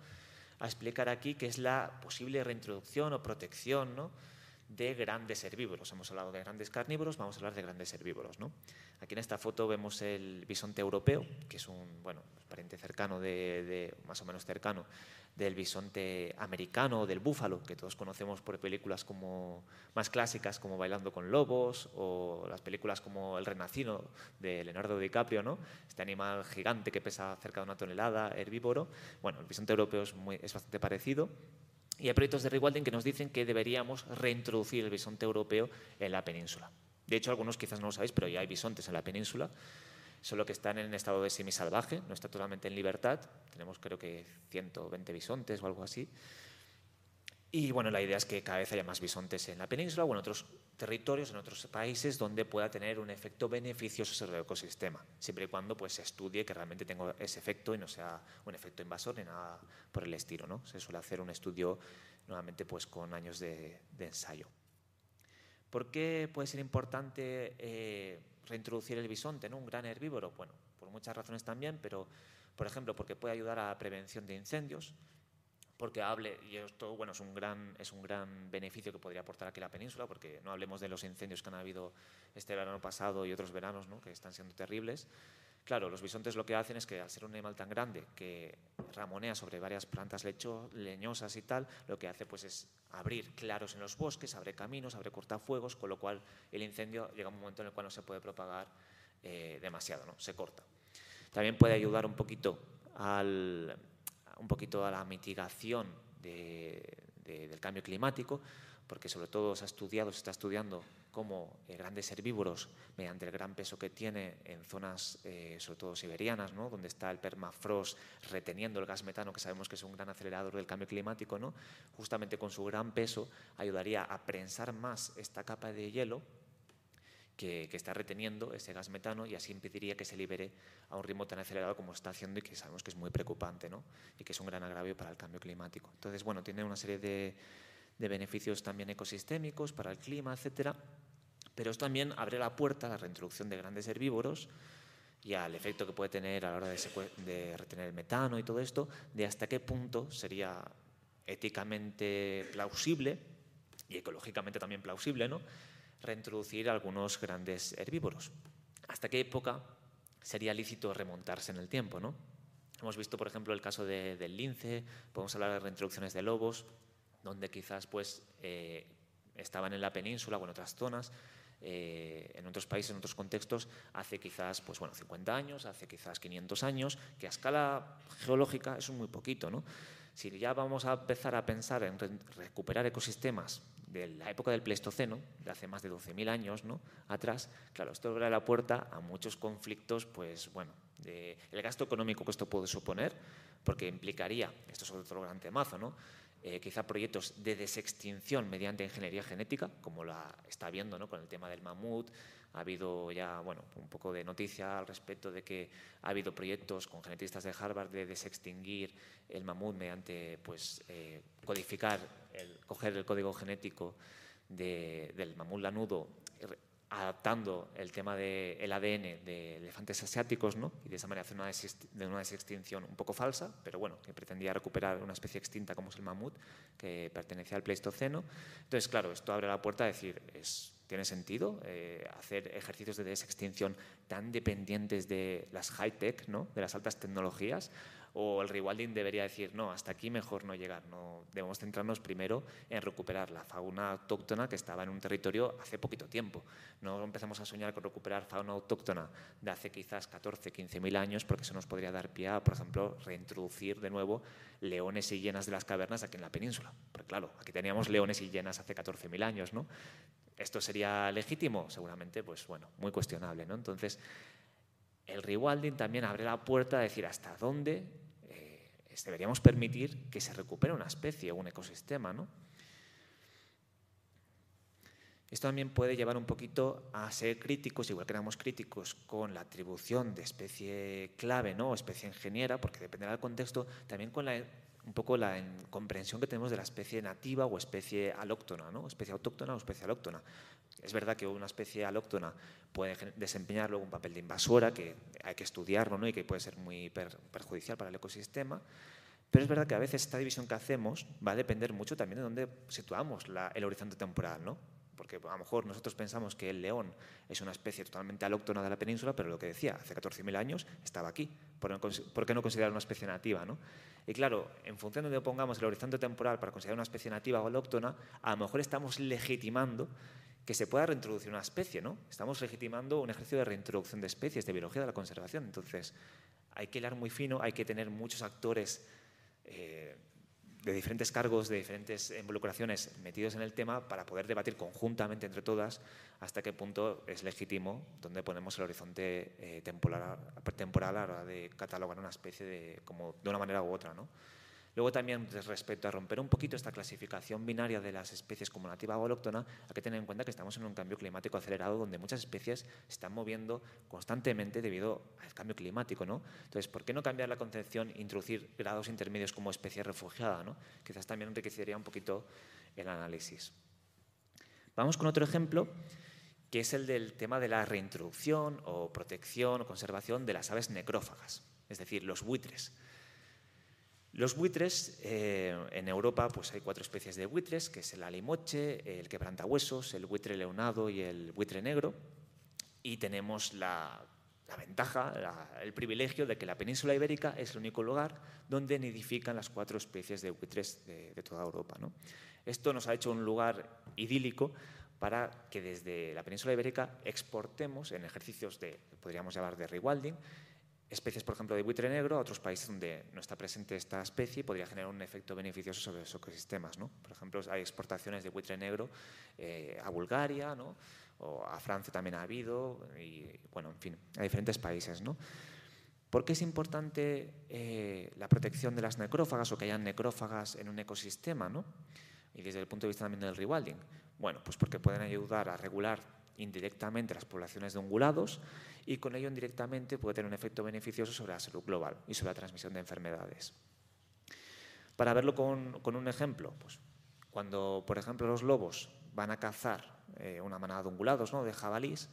a explicar aquí qué es la posible reintroducción o protección ¿no? De grandes herbívoros. Hemos hablado de grandes carnívoros, vamos a hablar de grandes herbívoros. ¿no? Aquí en esta foto vemos el bisonte europeo, que es un bueno, pariente cercano, de, más o menos cercano, del bisonte americano del búfalo, que todos conocemos por películas como más clásicas como Bailando con Lobos o las películas como El Renacido de Leonardo DiCaprio, ¿no? este animal gigante que pesa cerca de una tonelada, herbívoro. Bueno, el bisonte europeo es, muy, es bastante parecido y hay proyectos de rewilding que nos dicen que deberíamos reintroducir el bisonte europeo en la península. De hecho, algunos quizás no lo sabéis, pero ya hay bisontes en la península, solo que están en estado de semisalvaje, no está totalmente en libertad. Tenemos creo que 120 bisontes o algo así. Y bueno, la idea es que cada vez haya más bisontes en la península o en otros territorios, en otros países, donde pueda tener un efecto beneficioso sobre el ecosistema, siempre y cuando pues, se estudie que realmente tenga ese efecto y no sea un efecto invasor ni nada por el estilo. ¿no? Se suele hacer un estudio nuevamente pues, con años de, ensayo. ¿Por qué puede ser importante eh, reintroducir el bisonte, ¿no? un gran herbívoro? Bueno, por muchas razones también, pero por ejemplo porque puede ayudar a la prevención de incendios, porque hable, y esto bueno, es, un gran, es un gran beneficio que podría aportar aquí la península, porque no hablemos de los incendios que han habido este verano pasado y otros veranos ¿no? que están siendo terribles. Claro, los bisontes lo que hacen es que al ser un animal tan grande que ramonea sobre varias plantas lecho, leñosas y tal, lo que hace pues es abrir claros en los bosques, abre caminos, abre cortafuegos, con lo cual el incendio llega a un momento en el cual no se puede propagar eh, demasiado, ¿no? se corta. También puede ayudar un poquito al, un poquito a la mitigación del cambio climático, porque sobre todo se ha estudiado, se está estudiando cómo eh, grandes herbívoros, mediante el gran peso que tiene en zonas, eh, sobre todo siberianas, ¿no? donde está el permafrost reteniendo el gas metano, que sabemos que es un gran acelerador del cambio climático, ¿no? justamente con su gran peso ayudaría a prensar más esta capa de hielo que, está reteniendo ese gas metano y así impediría que se libere a un ritmo tan acelerado como está haciendo y que sabemos que es muy preocupante ¿no? y que es un gran agravio para el cambio climático. Entonces, bueno, tiene una serie de, beneficios también ecosistémicos para el clima, etcétera, pero esto también abre la puerta a la reintroducción de grandes herbívoros y al efecto que puede tener a la hora de, retener metano y todo esto, de hasta qué punto sería éticamente plausible y ecológicamente también plausible, ¿no? Reintroducir algunos grandes herbívoros. ¿Hasta qué época sería lícito remontarse en el tiempo? ¿no? Hemos visto, por ejemplo, el caso del lince, podemos hablar de reintroducciones de lobos, donde quizás pues, eh, estaban en la península o en otras zonas, eh, en otros países, en otros contextos, hace quizás pues, bueno, 50 años, hace quizás 500 años, que a escala geológica es muy poquito. ¿no? Si ya vamos a empezar a pensar en recuperar ecosistemas de la época del Pleistoceno, de hace más de 12.000 años ¿no? atrás, claro, esto abre la puerta a muchos conflictos, pues bueno, de el gasto económico que esto puede suponer, porque implicaría, esto es otro gran temazo, ¿no? Eh, quizá proyectos de desextinción mediante ingeniería genética, como la está habiendo ¿no? con el tema del mamut, ha habido ya bueno, un poco de noticia al respecto de que ha habido proyectos con genetistas de Harvard de desextinguir el mamut mediante pues, eh, codificar, el, coger el código genético del mamut lanudo adaptando el tema del ADN de elefantes asiáticos, ¿no? y de esa manera hacer una, de desextinción un poco falsa, pero bueno, que pretendía recuperar una especie extinta como es el mamut, que pertenecía al Pleistoceno. Entonces, claro, esto abre la puerta a decir, ¿Tiene sentido eh, hacer ejercicios de desextinción tan dependientes de las high-tech, ¿no? de las altas tecnologías? ¿O el rewilding debería decir, no, hasta aquí mejor no llegar? No, debemos centrarnos primero en recuperar la fauna autóctona que estaba en un territorio hace poquito tiempo. No empezamos a soñar con recuperar fauna autóctona de hace quizás 14, 15 mil años, porque eso nos podría dar pie a, por ejemplo, reintroducir de nuevo leones y hienas de las cavernas aquí en la península. Porque claro, aquí teníamos leones y hienas hace 14 mil años, ¿no? ¿Esto sería legítimo? Seguramente, pues bueno, muy cuestionable. ¿no? Entonces, el rewilding también abre la puerta a decir hasta dónde deberíamos permitir que se recupere una especie o un ecosistema. ¿no? Esto también puede llevar un poquito a ser críticos, igual que éramos críticos con la atribución de especie clave ¿no? o especie ingeniera, porque dependerá del contexto, también con la, un poco la comprensión que tenemos de la especie nativa o especie alóctona, ¿no? especie autóctona o especie alóctona. Es verdad que una especie alóctona puede desempeñar luego un papel de invasora, que hay que estudiarlo ¿no? y que puede ser muy perjudicial para el ecosistema, pero es verdad que a veces esta división que hacemos va a depender mucho también de dónde situamos el horizonte temporal. ¿no? porque a lo mejor nosotros pensamos que el león es una especie totalmente alóctona de la península, pero lo que decía, hace 14.000 años estaba aquí. ¿Por qué no considerar una especie nativa? ¿no? Y claro, en función de donde pongamos el horizonte temporal para considerar una especie nativa o alóctona, a lo mejor estamos legitimando que se pueda reintroducir una especie, ¿no? Estamos legitimando un ejercicio de reintroducción de especies, de biología de la conservación. Entonces, hay que hilar muy fino, hay que tener muchos actores eh, de diferentes cargos, de diferentes involucraciones metidos en el tema para poder debatir conjuntamente entre todas hasta qué punto es legítimo, donde ponemos el horizonte eh, temporal, temporal a la hora de catalogar una especie de, como de una manera u otra. ¿no? Luego también respecto a romper un poquito esta clasificación binaria de las especies como nativa o autóctona, hay que tener en cuenta que estamos en un cambio climático acelerado donde muchas especies se están moviendo constantemente debido al cambio climático. ¿no? Entonces, ¿por qué no cambiar la concepción e introducir grados intermedios como especie refugiada? ¿no? Quizás también enriquecería un poquito el análisis. Vamos con otro ejemplo que es el del tema de la reintroducción o protección o conservación de las aves necrófagas, es decir, los buitres. Los buitres, eh, en Europa pues hay cuatro especies de buitres, que es el alimoche, el quebrantahuesos, el buitre leonado y el buitre negro. Y tenemos la, ventaja, el privilegio de que la península ibérica es el único lugar donde nidifican las cuatro especies de buitres de, toda Europa. Esto nos ha hecho un lugar idílico para que desde la península ibérica exportemos en ejercicios de, podríamos llamar de rewilding, especies, por ejemplo, de buitre negro a otros países donde no está presente esta especie y podría generar un efecto beneficioso sobre los ecosistemas. ¿no? Por ejemplo, hay exportaciones de buitre negro eh, a Bulgaria, ¿no? o a Francia también ha habido, y bueno, en fin, a diferentes países. ¿no? ¿Por qué es importante eh, la protección de las necrófagas o que hayan necrófagas en un ecosistema? ¿no? Y desde el punto de vista también del rewilding. Bueno, pues porque pueden ayudar a regular indirectamente las poblaciones de ungulados y con ello indirectamente puede tener un efecto beneficioso sobre la salud global y sobre la transmisión de enfermedades. Para verlo con, un ejemplo, pues, cuando por ejemplo los lobos van a cazar eh, una manada de ungulados, ¿no? de jabalís,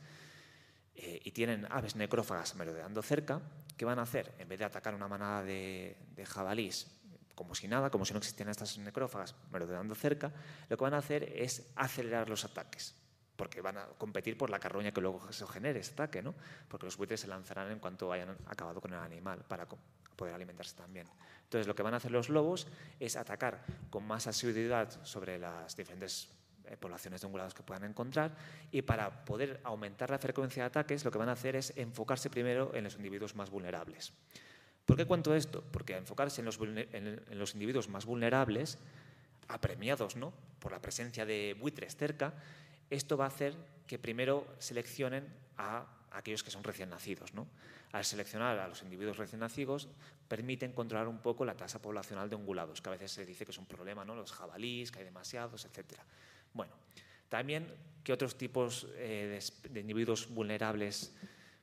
eh, y tienen aves necrófagas merodeando cerca, ¿qué van a hacer? En vez de atacar una manada de, de jabalís como si nada, como si no existieran estas necrófagas merodeando cerca, lo que van a hacer es acelerar los ataques porque van a competir por la carroña que luego se genere ese ataque, ¿no? porque los buitres se lanzarán en cuanto hayan acabado con el animal para poder alimentarse también. Entonces, lo que van a hacer los lobos es atacar con más asiduidad sobre las diferentes eh, poblaciones de ungulados que puedan encontrar y para poder aumentar la frecuencia de ataques, lo que van a hacer es enfocarse primero en los individuos más vulnerables. ¿Por qué cuento esto? Porque enfocarse en los, en los individuos más vulnerables, apremiados ¿no? por la presencia de buitres cerca, esto va a hacer que primero seleccionen a aquellos que son recién nacidos. ¿no? Al seleccionar a los individuos recién nacidos, permiten controlar un poco la tasa poblacional de ungulados, que a veces se dice que es un problema, ¿no? los jabalíes, que hay demasiados, etc. Bueno, también, ¿qué otros tipos eh, de, individuos vulnerables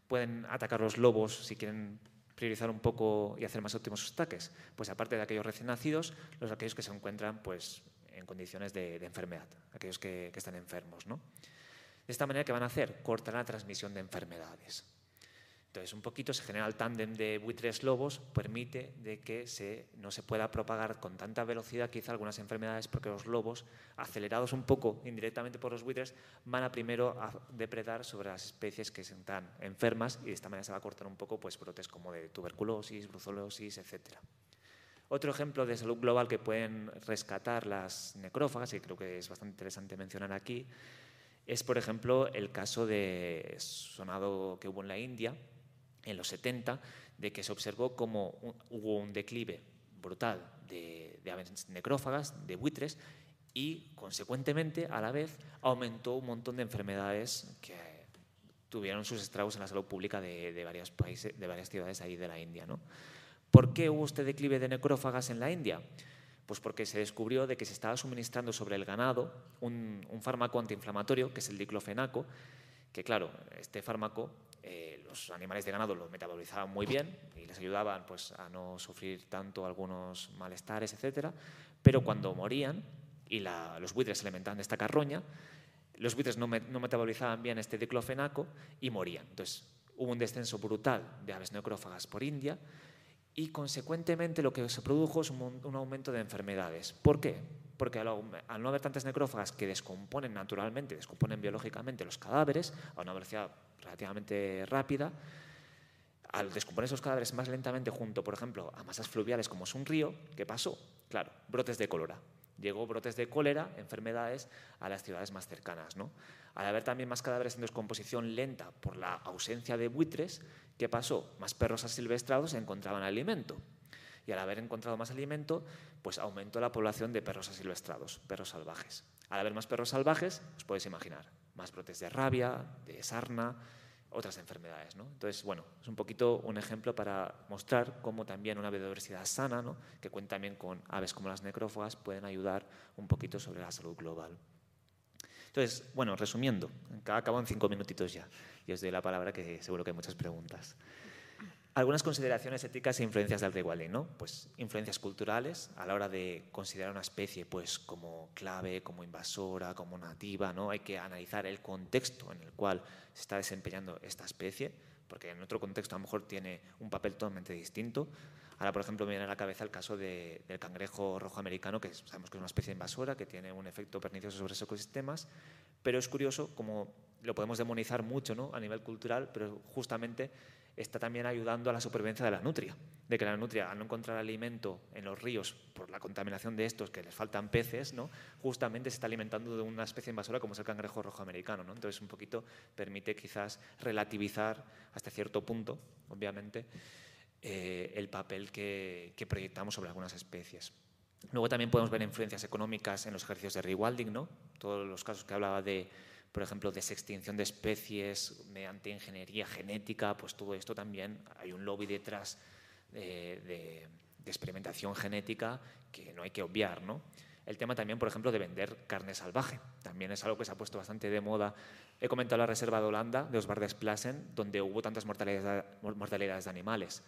pueden atacar los lobos si quieren priorizar un poco y hacer más óptimos sus ataques? Pues aparte de aquellos recién nacidos, los aquellos que se encuentran pues, en condiciones de, enfermedad, aquellos que, están enfermos. ¿no? De esta manera, ¿qué van a hacer? Cortar la transmisión de enfermedades. Entonces, un poquito se genera el tándem de buitres lobos, permite de que se, no se pueda propagar con tanta velocidad quizá algunas enfermedades porque los lobos, acelerados un poco indirectamente por los buitres, van a primero a depredar sobre las especies que están enfermas y de esta manera se va a cortar un poco pues, brotes como de tuberculosis, brucelosis, etcétera. Otro ejemplo de salud global que pueden rescatar las necrófagas, y creo que es bastante interesante mencionar aquí, es, por ejemplo, el caso de sonado que hubo en la India en los 70, de que se observó cómo hubo un declive brutal de, de aves necrófagas, de buitres, y consecuentemente, a la vez, aumentó un montón de enfermedades que tuvieron sus estragos en la salud pública de, de varios países, de varias ciudades ahí de la India. ¿no? ¿Por qué hubo este declive de necrófagas en la India? Pues porque se descubrió de que se estaba suministrando sobre el ganado un, fármaco antiinflamatorio, que es el diclofenaco, que claro, este fármaco eh, los animales de ganado lo metabolizaban muy bien y les ayudaban pues, a no sufrir tanto algunos malestares, etc. Pero cuando morían y los buitres se alimentaban de esta carroña, los buitres no, no metabolizaban bien este diclofenaco y morían. Entonces hubo un descenso brutal de aves necrófagas por India y consecuentemente lo que se produjo es un, aumento de enfermedades. ¿Por qué? Porque al, no haber tantas necrófagas que descomponen naturalmente, descomponen biológicamente los cadáveres a una velocidad relativamente rápida, al descomponer esos cadáveres más lentamente junto, por ejemplo, a masas fluviales como es un río, ¿qué pasó? Claro, brotes de cólera. Llegó brotes de cólera, enfermedades, a las ciudades más cercanas. ¿no? Al haber también más cadáveres en descomposición lenta por la ausencia de buitres, ¿qué pasó? Más perros asilvestrados encontraban alimento. Y al haber encontrado más alimento, pues aumentó la población de perros asilvestrados, perros salvajes. Al haber más perros salvajes, os podéis imaginar, más brotes de rabia, de sarna, otras enfermedades. ¿no? Entonces, bueno, es un poquito un ejemplo para mostrar cómo también una biodiversidad sana, ¿no? que cuenta también con aves como las necrófagas, pueden ayudar un poquito sobre la salud global. Entonces, bueno, resumiendo, acabo en cinco minutitos ya y os doy la palabra que seguro que hay muchas preguntas. Algunas consideraciones éticas e influencias del rewilding, ¿no? Pues influencias culturales a la hora de considerar una especie pues como clave, como invasora, como nativa, ¿no? Hay que analizar el contexto en el cual se está desempeñando esta especie, porque en otro contexto a lo mejor tiene un papel totalmente distinto. Ahora, por ejemplo, me viene a la cabeza el caso del cangrejo rojo americano, que sabemos que es una especie invasora, que tiene un efecto pernicioso sobre los ecosistemas, pero es curioso como lo podemos demonizar mucho ¿no? a nivel cultural, pero justamente está también ayudando a la supervivencia de la nutria, de que la nutria, al no encontrar alimento en los ríos por la contaminación de estos, que les faltan peces, ¿no? justamente se está alimentando de una especie invasora como es el cangrejo rojo americano. ¿no? Entonces, un poquito permite quizás relativizar hasta cierto punto, obviamente, eh, el papel que, proyectamos sobre algunas especies. Luego también podemos ver influencias económicas en los ejercicios de rewilding, ¿no? Todos los casos que hablaba de, por ejemplo, de extinción de especies mediante ingeniería genética, pues todo esto también hay un lobby detrás de, de experimentación genética que no hay que obviar, ¿no? El tema también, por ejemplo, de vender carne salvaje. También es algo que se ha puesto bastante de moda. He comentado la reserva de Holanda, de Osbardes-Plassen, donde hubo tantas mortalidades de animales.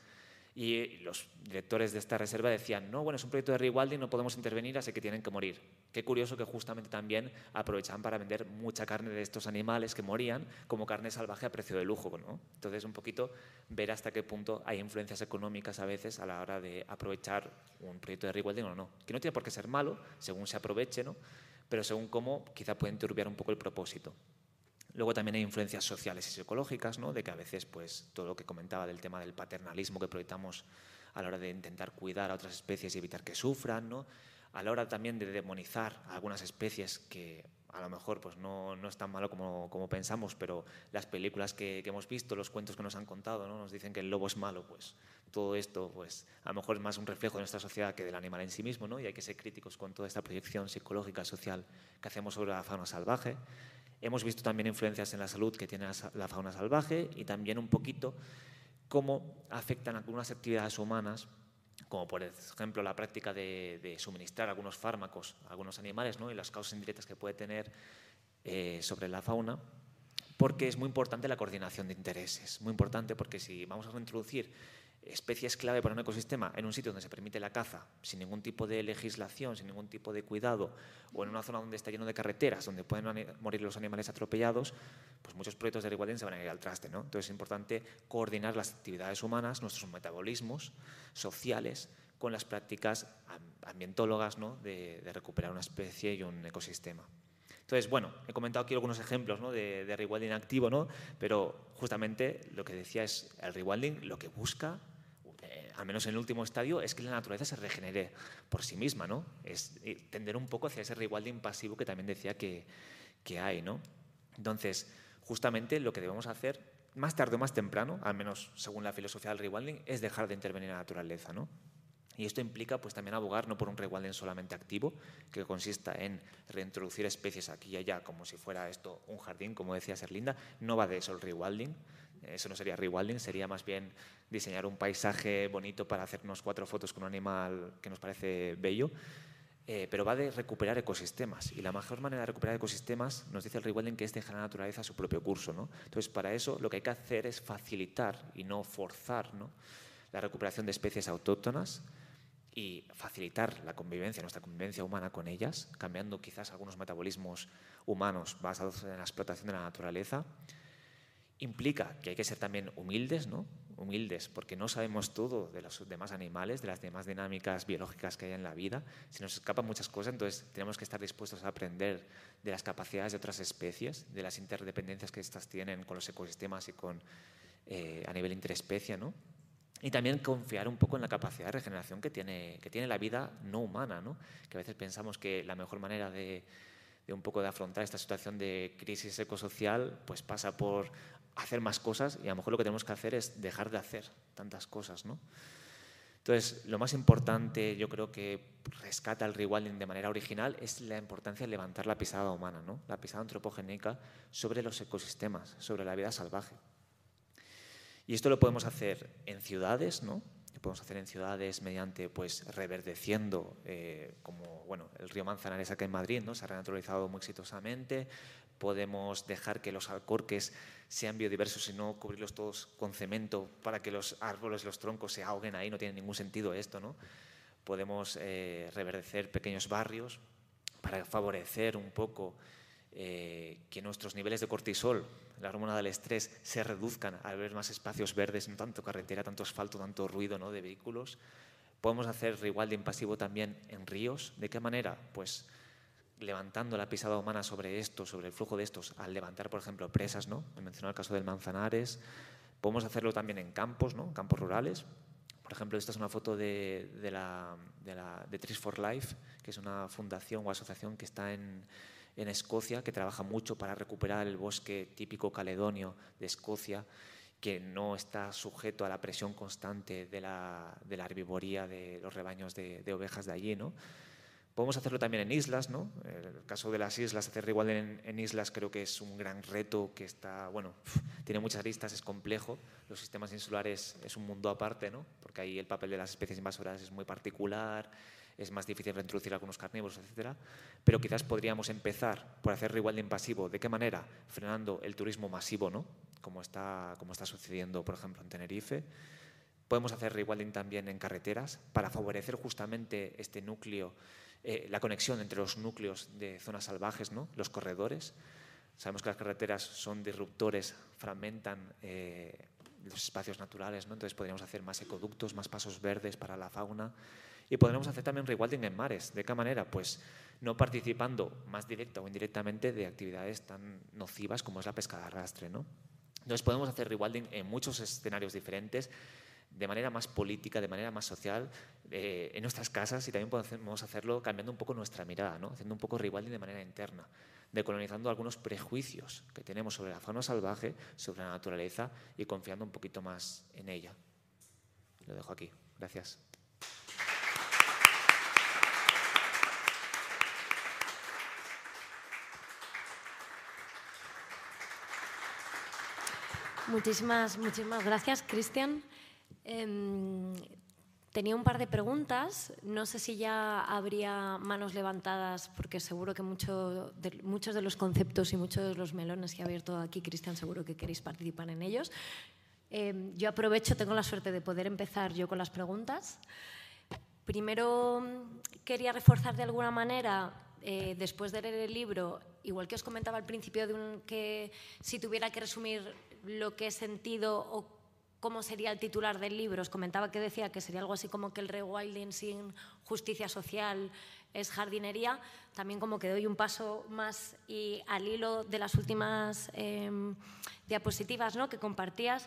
Y los directores de esta reserva decían, no, bueno, es un proyecto de rewilding, no podemos intervenir, así que tienen que morir. Qué curioso que justamente también aprovechaban para vender mucha carne de estos animales que morían como carne salvaje a precio de lujo. ¿no? Entonces, un poquito ver hasta qué punto hay influencias económicas a veces a la hora de aprovechar un proyecto de rewilding o no. Que no tiene por qué ser malo, según se aproveche, ¿no? pero según cómo quizá puede turbiar un poco el propósito. Luego también hay influencias sociales y psicológicas, ¿no? de que a veces pues, todo lo que comentaba del tema del paternalismo que proyectamos a la hora de intentar cuidar a otras especies y evitar que sufran, ¿no? a la hora también de demonizar a algunas especies que a lo mejor pues, no, no es tan malo como, como pensamos, pero las películas que, que, hemos visto, los cuentos que nos han contado, ¿no? nos dicen que el lobo es malo, pues todo esto pues, a lo mejor es más un reflejo de nuestra sociedad que del animal en sí mismo, ¿no? y hay que ser críticos con toda esta proyección psicológica, social que hacemos sobre la fauna salvaje. Hemos visto también influencias en la salud que tiene la fauna salvaje y también un poquito cómo afectan algunas actividades humanas, como por ejemplo la práctica de, suministrar algunos fármacos a algunos animales ¿no? y las causas indirectas que puede tener eh, sobre la fauna, porque es muy importante la coordinación de intereses, muy importante porque si vamos a reintroducir especies clave para un ecosistema en un sitio donde se permite la caza sin ningún tipo de legislación, sin ningún tipo de cuidado, o en una zona donde está lleno de carreteras, donde pueden morir los animales atropellados, pues muchos proyectos de rewilding se van a ir al traste. ¿no? Entonces es importante coordinar las actividades humanas, nuestros metabolismos sociales, con las prácticas ambientólogas ¿no? de, recuperar una especie y un ecosistema. Entonces, bueno, he comentado aquí algunos ejemplos ¿no? de, de, rewilding activo, ¿no? pero justamente lo que decía es el rewilding lo que busca al menos en el último estadio, es que la naturaleza se regenere por sí misma, ¿no? Es eh, tender un poco hacia ese rewilding pasivo que también decía que, que hay, ¿no? Entonces, justamente lo que debemos hacer, más tarde o más temprano, al menos según la filosofía del rewilding, es dejar de intervenir en la naturaleza, ¿no? Y esto implica pues, también abogar no por un rewilding solamente activo, que consista en reintroducir especies aquí y allá como si fuera esto un jardín, como decía Serlinda. No va de eso el rewilding, eso no sería rewilding, sería más bien diseñar un paisaje bonito para hacernos cuatro fotos con un animal que nos parece bello. eh, pero va de recuperar ecosistemas. Y la mejor manera de recuperar ecosistemas, nos dice el Rewilding, que es dejar a la naturaleza su propio curso. ¿no? Entonces, para eso lo que hay que hacer es facilitar y no forzar la recuperación de especies autóctonas y facilitar la convivencia, nuestra convivencia humana con ellas, cambiando quizás algunos metabolismos humanos basados en la explotación de la naturaleza. Implica que hay que ser también humildes, ¿no? humildes, porque no sabemos todo de los demás animales, de las demás dinámicas biológicas que hay en la vida. Se nos escapan muchas cosas, entonces tenemos que estar dispuestos a aprender de las capacidades de otras especies, de las interdependencias que éstas tienen con los ecosistemas y con, eh, a nivel interespecie, ¿no? Y también confiar un poco en la capacidad de regeneración que tiene, que tiene la vida no humana, ¿no? que a veces pensamos que la mejor manera de, de un poco de afrontar esta situación de crisis ecosocial pues pasa por hacer más cosas y a lo mejor lo que tenemos que hacer es dejar de hacer tantas cosas, ¿no? Entonces, lo más importante, yo creo que rescata el rewilding de manera original, es la importancia de levantar la pisada humana, ¿no? la pisada antropogénica sobre los ecosistemas, sobre la vida salvaje. Y esto lo podemos hacer en ciudades, ¿no? Lo podemos hacer en ciudades mediante, pues, reverdeciendo, eh, como, bueno, el río Manzanares acá en Madrid, ¿no? Se ha renaturalizado muy exitosamente, podemos dejar que los alcorques sean biodiversos y no cubrirlos todos con cemento para que los árboles, los troncos se ahoguen ahí, no tiene ningún sentido esto, ¿no? Podemos eh, reverdecer pequeños barrios para favorecer un poco eh, que nuestros niveles de cortisol, la hormona del estrés, se reduzcan al ver más espacios verdes, no tanto carretera, tanto asfalto, tanto ruido ¿no? de vehículos. Podemos hacer rewilding pasivo también en ríos. ¿De qué manera? Pues levantando la pisada humana sobre esto, sobre el flujo de estos, al levantar, por ejemplo, presas, ¿no? Me mencionó el caso del Manzanares. Podemos hacerlo también en campos, ¿no? Campos rurales. Por ejemplo, esta es una foto de, de, de, la, de Trees for Life, que es una fundación o asociación que está en, en Escocia, que trabaja mucho para recuperar el bosque típico caledonio de Escocia, que no está sujeto a la presión constante de la, de la herbivoría de los rebaños de, de ovejas de allí, ¿no? Podemos hacerlo también en islas, ¿no? El caso de las islas, hacer igual en, en, islas creo que es un gran reto que está, bueno, tiene muchas aristas, es complejo. Los sistemas insulares es un mundo aparte, ¿no? Porque ahí el papel de las especies invasoras es muy particular, es más difícil reintroducir algunos carnívoros, etcétera. Pero quizás podríamos empezar por hacer rewilding pasivo. ¿De qué manera? Frenando el turismo masivo, ¿no? Como está, como está sucediendo, por ejemplo, en Tenerife. Podemos hacer rewilding también en carreteras para favorecer justamente este núcleo eh, la conexión entre los núcleos de zonas salvajes, ¿no? los corredores. Sabemos que las carreteras son disruptores, fragmentan eh, los espacios naturales, ¿no? entonces podríamos hacer más ecoductos, más pasos verdes para la fauna. Y podríamos hacer también rewilding en mares. ¿De qué manera? Pues no participando más directa o indirectamente de actividades tan nocivas como es la pesca de arrastre. ¿no? Entonces podemos hacer rewilding en muchos escenarios diferentes de manera más política, de manera más social, eh, en nuestras casas y también podemos hacerlo cambiando un poco nuestra mirada, ¿no? haciendo un poco rewilding de manera interna, decolonizando algunos prejuicios que tenemos sobre la fauna salvaje, sobre la naturaleza y confiando un poquito más en ella. Lo dejo aquí. Gracias. Muchísimas, muchísimas gracias, Cristian. Eh, tenía un par de preguntas. No sé si ya habría manos levantadas, porque seguro que mucho de, muchos de los conceptos y muchos de los melones que ha abierto aquí Cristian, seguro que queréis participar en ellos. Eh, yo aprovecho, tengo la suerte de poder empezar yo con las preguntas. Primero, quería reforzar de alguna manera, eh, después de leer el libro, igual que os comentaba al principio, de un, que si tuviera que resumir lo que he sentido o cómo sería el titular del libro. Os comentaba que decía que sería algo así como que el rewilding sin justicia social es jardinería. También como que doy un paso más y al hilo de las últimas eh, diapositivas ¿no? que compartías.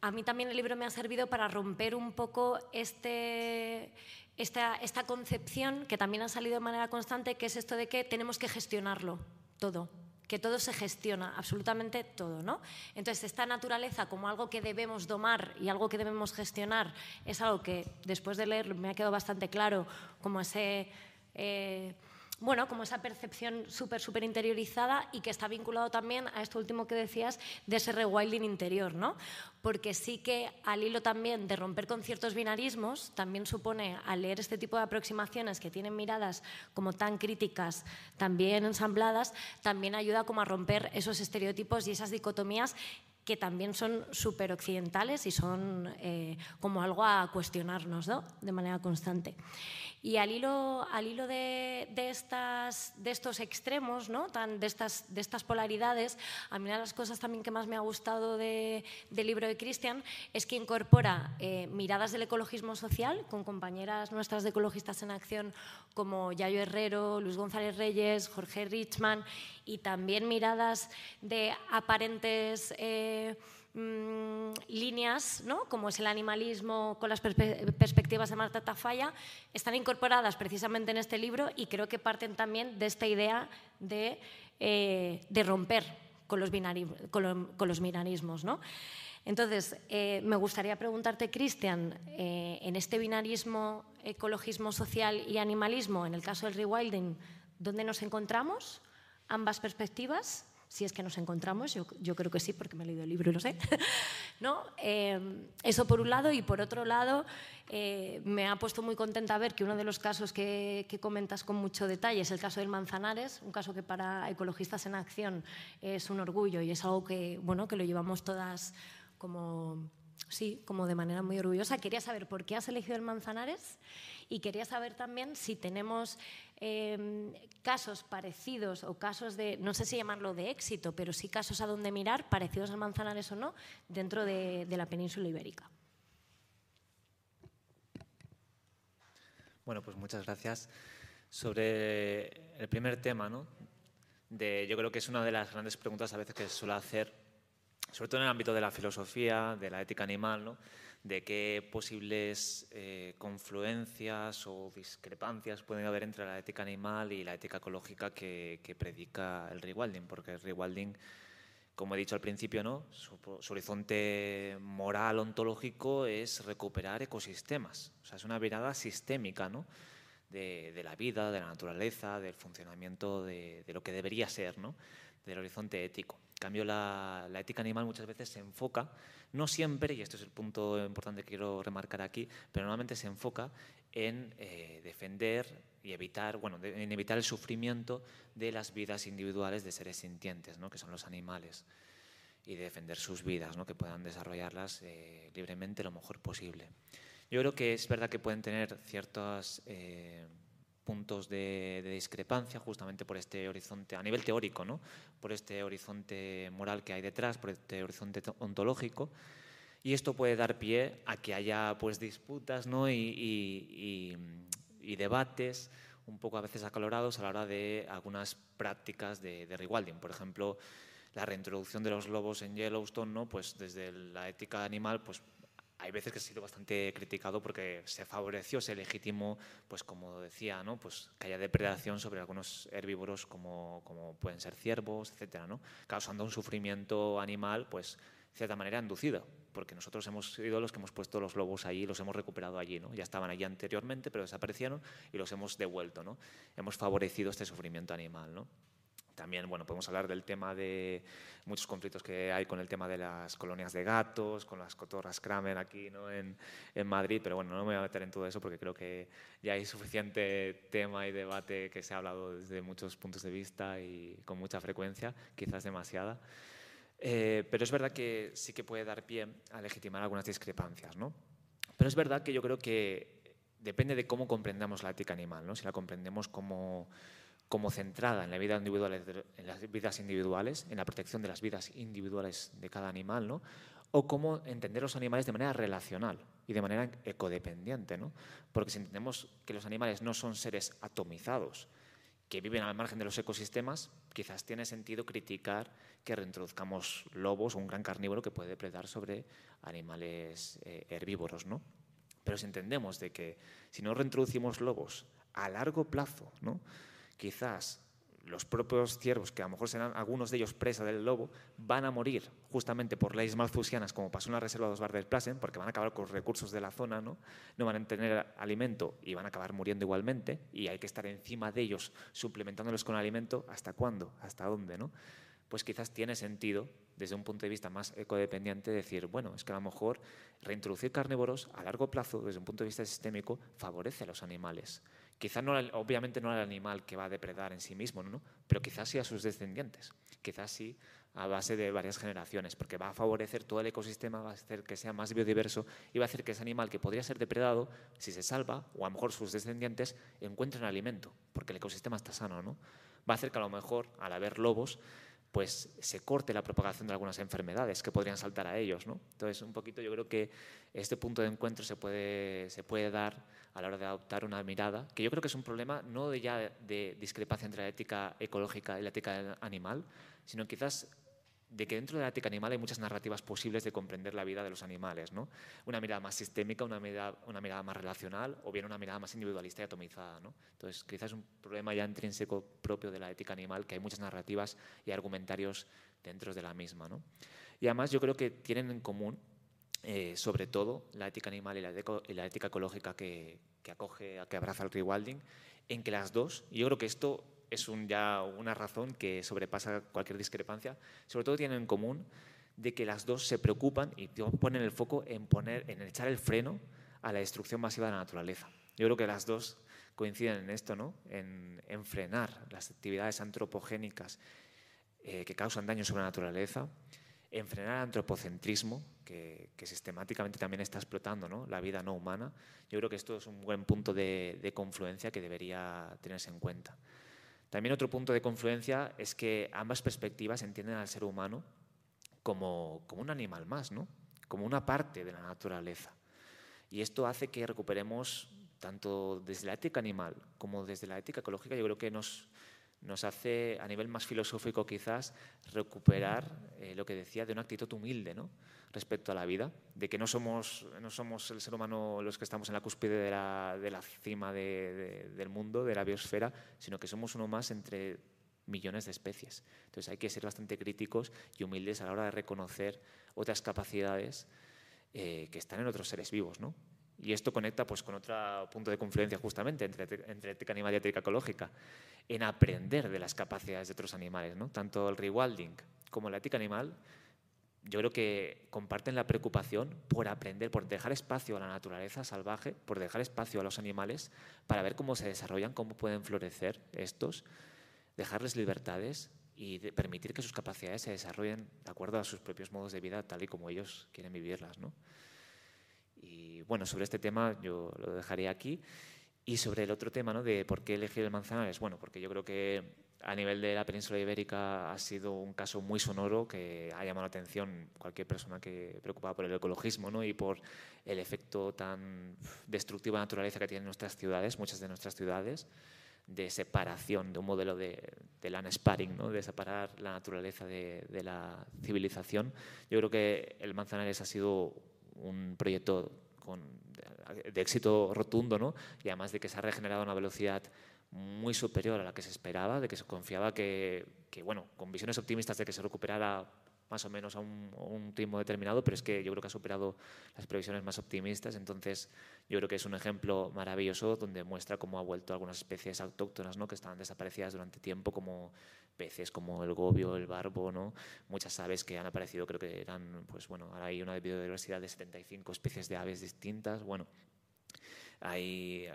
A mí también el libro me ha servido para romper un poco este, esta, esta concepción que también ha salido de manera constante, que es esto de que tenemos que gestionarlo todo que todo se gestiona, absolutamente todo, ¿no? Entonces, esta naturaleza como algo que debemos domar y algo que debemos gestionar es algo que después de leerlo me ha quedado bastante claro como ese... Eh, bueno, como esa percepción súper, súper interiorizada y que está vinculado también a esto último que decías de ese rewilding interior, ¿no? Porque sí que al hilo también de romper con ciertos binarismos, también supone, al leer este tipo de aproximaciones que tienen miradas como tan críticas, también ensambladas, también ayuda como a romper esos estereotipos y esas dicotomías que también son súper occidentales y son eh, como algo a cuestionarnos ¿no? de manera constante. Y al hilo, al hilo de, de, estas, de estos extremos, ¿no? Tan, de, estas, de estas polaridades, a mí una de las cosas también que más me ha gustado de, del libro de Cristian es que incorpora eh, miradas del ecologismo social con compañeras nuestras de ecologistas en acción como Yayo Herrero, Luis González Reyes, Jorge Richman y también miradas de aparentes... Eh, Mm, líneas, ¿no? como es el animalismo con las perspectivas de Marta Tafalla, están incorporadas precisamente en este libro y creo que parten también de esta idea de, eh, de romper con los, con, con los binarismos. ¿no? Entonces, eh, me gustaría preguntarte, Cristian, eh, en este binarismo, ecologismo social y animalismo, en el caso del rewilding, ¿dónde nos encontramos? Ambas perspectivas si es que nos encontramos, yo, creo que sí, porque me he leído el libro y lo sé. ¿No? Eh, eso por un lado, y por otro lado, eh, me ha puesto muy contenta ver que uno de los casos que, que, comentas con mucho detalle es el caso del Manzanares, un caso que para ecologistas en acción es un orgullo y es algo que, bueno, que lo llevamos todas como, sí, como de manera muy orgullosa. Quería saber por qué has elegido el Manzanares y quería saber también si tenemos eh, casos parecidos o casos de, no sé si llamarlo de éxito, pero sí casos a donde mirar, parecidos al Manzanares o no, dentro de, de la península ibérica. Bueno, pues muchas gracias. Sobre el primer tema, ¿no? De, yo creo que es una de las grandes preguntas a veces que se suele hacer, sobre todo en el ámbito de la filosofía, de la ética animal, ¿no? de qué posibles eh, confluencias o discrepancias pueden haber entre la ética animal y la ética ecológica que, predica el rewilding, porque el rewilding, como he dicho al principio, ¿no? Su, horizonte moral ontológico es recuperar ecosistemas, o sea, es una mirada sistémica ¿no? de, la vida, de la naturaleza, del funcionamiento de, lo que debería ser, ¿no? del horizonte ético. Cambio, la, ética animal muchas veces se enfoca no siempre, y esto es el punto importante que quiero remarcar aquí, pero normalmente se enfoca en eh, defender y evitar, bueno, en evitar el sufrimiento de las vidas individuales de seres sintientes, ¿no? que son los animales, y defender sus vidas, ¿no? que puedan desarrollarlas eh, libremente lo mejor posible. Yo creo que es verdad que pueden tener ciertos eh, puntos de, discrepancia justamente por este horizonte, a nivel teórico, ¿no? por este horizonte moral que hay detrás, por este horizonte ontológico. Y esto puede dar pie a que haya pues, disputas ¿no? y, debates un poco a veces acalorados a la hora de algunas prácticas de, de rewilding. Por ejemplo, la reintroducción de los lobos en Yellowstone, ¿no? pues desde la ética animal, pues hay veces que ha sido bastante criticado porque se favoreció, se legitimó, pues como decía, ¿no? pues que haya depredación sobre algunos herbívoros como, pueden ser ciervos, etcétera, ¿no? causando un sufrimiento animal, pues de cierta manera inducido, porque nosotros hemos sido los que hemos puesto los lobos allí, los hemos recuperado allí, ¿no? ya estaban allí anteriormente, pero desaparecieron y los hemos devuelto, ¿no? hemos favorecido este sufrimiento animal. ¿no? También, bueno, podemos hablar del tema de muchos conflictos que hay con el tema de las colonias de gatos, con las cotorras Kramer aquí ¿no? en, en, Madrid, pero bueno, no me voy a meter en todo eso porque creo que ya hay suficiente tema y debate que se ha hablado desde muchos puntos de vista y con mucha frecuencia, quizás demasiada. Eh, pero es verdad que sí que puede dar pie a legitimar algunas discrepancias, ¿no? Pero es verdad que yo creo que depende de cómo comprendamos la ética animal, ¿no? Si la comprendemos como como centrada en, la vida individual, en las vidas individuales, en la protección de las vidas individuales de cada animal, ¿no? o cómo entender los animales de manera relacional y de manera ecodependiente. ¿no? Porque si entendemos que los animales no son seres atomizados, que viven al margen de los ecosistemas, quizás tiene sentido criticar que reintroduzcamos lobos o un gran carnívoro que puede depredar sobre animales eh, herbívoros. ¿no? Pero si entendemos de que si no reintroducimos lobos a largo plazo, ¿no? Quizás los propios ciervos, que a lo mejor serán algunos de ellos presa del lobo, van a morir justamente por leyes malthusianas, como pasó en la reserva de los Bar del Plasen, porque van a acabar con los recursos de la zona, ¿no? no van a tener alimento y van a acabar muriendo igualmente, y hay que estar encima de ellos suplementándolos con alimento, ¿hasta cuándo? ¿Hasta dónde? ¿no? Pues quizás tiene sentido, desde un punto de vista más ecodependiente, decir, bueno, es que a lo mejor reintroducir carnívoros a largo plazo, desde un punto de vista sistémico, favorece a los animales. Quizás no, obviamente no al animal que va a depredar en sí mismo, ¿no? pero quizás sí a sus descendientes, quizás sí a base de varias generaciones, porque va a favorecer todo el ecosistema, va a hacer que sea más biodiverso y va a hacer que ese animal que podría ser depredado, si se salva, o a lo mejor sus descendientes, encuentren alimento, porque el ecosistema está sano. ¿no? Va a hacer que a lo mejor, al haber lobos, pues se corte la propagación de algunas enfermedades que podrían saltar a ellos. ¿no? Entonces, un poquito yo creo que este punto de encuentro se puede, se puede dar a la hora de adoptar una mirada, que yo creo que es un problema no de ya de discrepancia entre la ética ecológica y la ética animal, sino quizás de que dentro de la ética animal hay muchas narrativas posibles de comprender la vida de los animales. ¿no? Una mirada más sistémica, una mirada, una mirada más relacional o bien una mirada más individualista y atomizada. ¿no? Entonces, quizás es un problema ya intrínseco propio de la ética animal, que hay muchas narrativas y argumentarios dentro de la misma. ¿no? Y además yo creo que tienen en común, eh, sobre todo, la ética animal y la, ética ecológica que, que, acoge, que abraza el rewilding, en que las dos, y yo creo que esto es un, ya una razón que sobrepasa cualquier discrepancia, sobre todo tienen en común de que las dos se preocupan y ponen el foco en, poner, en echar el freno a la destrucción masiva de la naturaleza. Yo creo que las dos coinciden en esto, ¿no? en, frenar las actividades antropogénicas eh, que causan daño sobre la naturaleza, en frenar el antropocentrismo, que, sistemáticamente también está explotando ¿no? la vida no humana. Yo creo que esto es un buen punto de, de confluencia que debería tenerse en cuenta. También otro punto de confluencia es que ambas perspectivas entienden al ser humano como, como un animal más, ¿no? como una parte de la naturaleza. Y esto hace que recuperemos, tanto desde la ética animal como desde la ética ecológica, yo creo que nos, nos hace, a nivel más filosófico quizás, recuperar eh, lo que decía de una actitud humilde ¿no? Respecto a la vida, de que no somos, no somos el ser humano los que estamos en la cúspide de la, de la cima del mundo, de la biosfera, sino que somos uno más entre millones de especies. Entonces hay que ser bastante críticos y humildes a la hora de reconocer otras capacidades eh, que están en otros seres vivos. ¿no? Y esto conecta pues, con otro punto de confluencia justamente entre, entre ética animal y ética ecológica, en aprender de las capacidades de otros animales. ¿no? Tanto el rewilding como la ética animal, yo creo que comparten la preocupación por aprender, por dejar espacio a la naturaleza salvaje, por dejar espacio a los animales para ver cómo se desarrollan, cómo pueden florecer estos, dejarles libertades y permitir que sus capacidades se desarrollen de acuerdo a sus propios modos de vida, tal y como ellos quieren vivirlas. ¿no? Y bueno, sobre este tema yo lo dejaría aquí. Y sobre el otro tema, ¿no? De por qué elegir el Manzanares, bueno, porque yo creo que a nivel de la península ibérica ha sido un caso muy sonoro que ha llamado la atención cualquier persona que preocupada por el ecologismo ¿no? y por el efecto tan destructivo de naturaleza que tienen nuestras ciudades, muchas de nuestras ciudades, de separación, de un modelo de, de land sparring, ¿no? de separar la naturaleza de, de la civilización. Yo creo que el Manzanares ha sido un proyecto con, de éxito rotundo, ¿no? y además de que se ha regenerado a una velocidad muy superior a la que se esperaba, de que se confiaba que, bueno, con visiones optimistas de que se recuperara más o menos a un, un, ritmo determinado, pero es que yo creo que ha superado las previsiones más optimistas. Entonces, yo creo que es un ejemplo maravilloso donde muestra cómo ha vuelto algunas especies autóctonas ¿no? que estaban desaparecidas durante tiempo, como peces como el gobio, el barbo, ¿no? muchas aves que han aparecido, creo que eran, pues bueno, ahora hay una biodiversidad de 75 especies de aves distintas. Bueno, hay,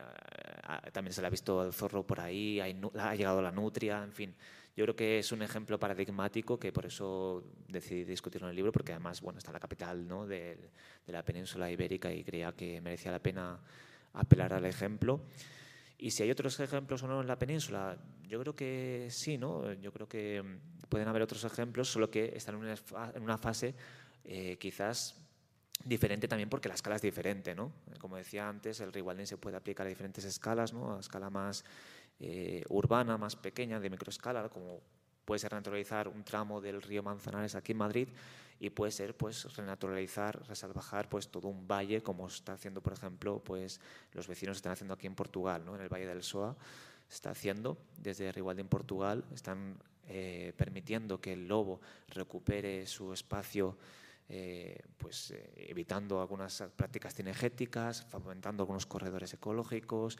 también se le ha visto el zorro por ahí, ha llegado la nutria, en fin. Yo creo que es un ejemplo paradigmático que por eso decidí discutirlo en el libro, porque además bueno, está la capital ¿no? de, de la península ibérica y creía que merecía la pena apelar al ejemplo. Y si hay otros ejemplos o no en la península, yo creo que sí, ¿no? Yo creo que pueden haber otros ejemplos, solo que están en una fase eh, quizás diferente también porque la escala es diferente, ¿no? Como decía antes, el rewilding se puede aplicar a diferentes escalas, ¿no? A escala más eh, urbana, más pequeña, de microescala, como puede ser renaturalizar un tramo del río Manzanares aquí en Madrid y puede ser pues renaturalizar, resalvajar pues todo un valle como está haciendo por ejemplo pues los vecinos están haciendo aquí en Portugal, ¿no? en el Valle del Soa está haciendo desde Rewilding Portugal. Están eh, permitiendo que el lobo recupere su espacio eh, pues, eh, evitando algunas prácticas cinegéticas, fomentando algunos corredores ecológicos,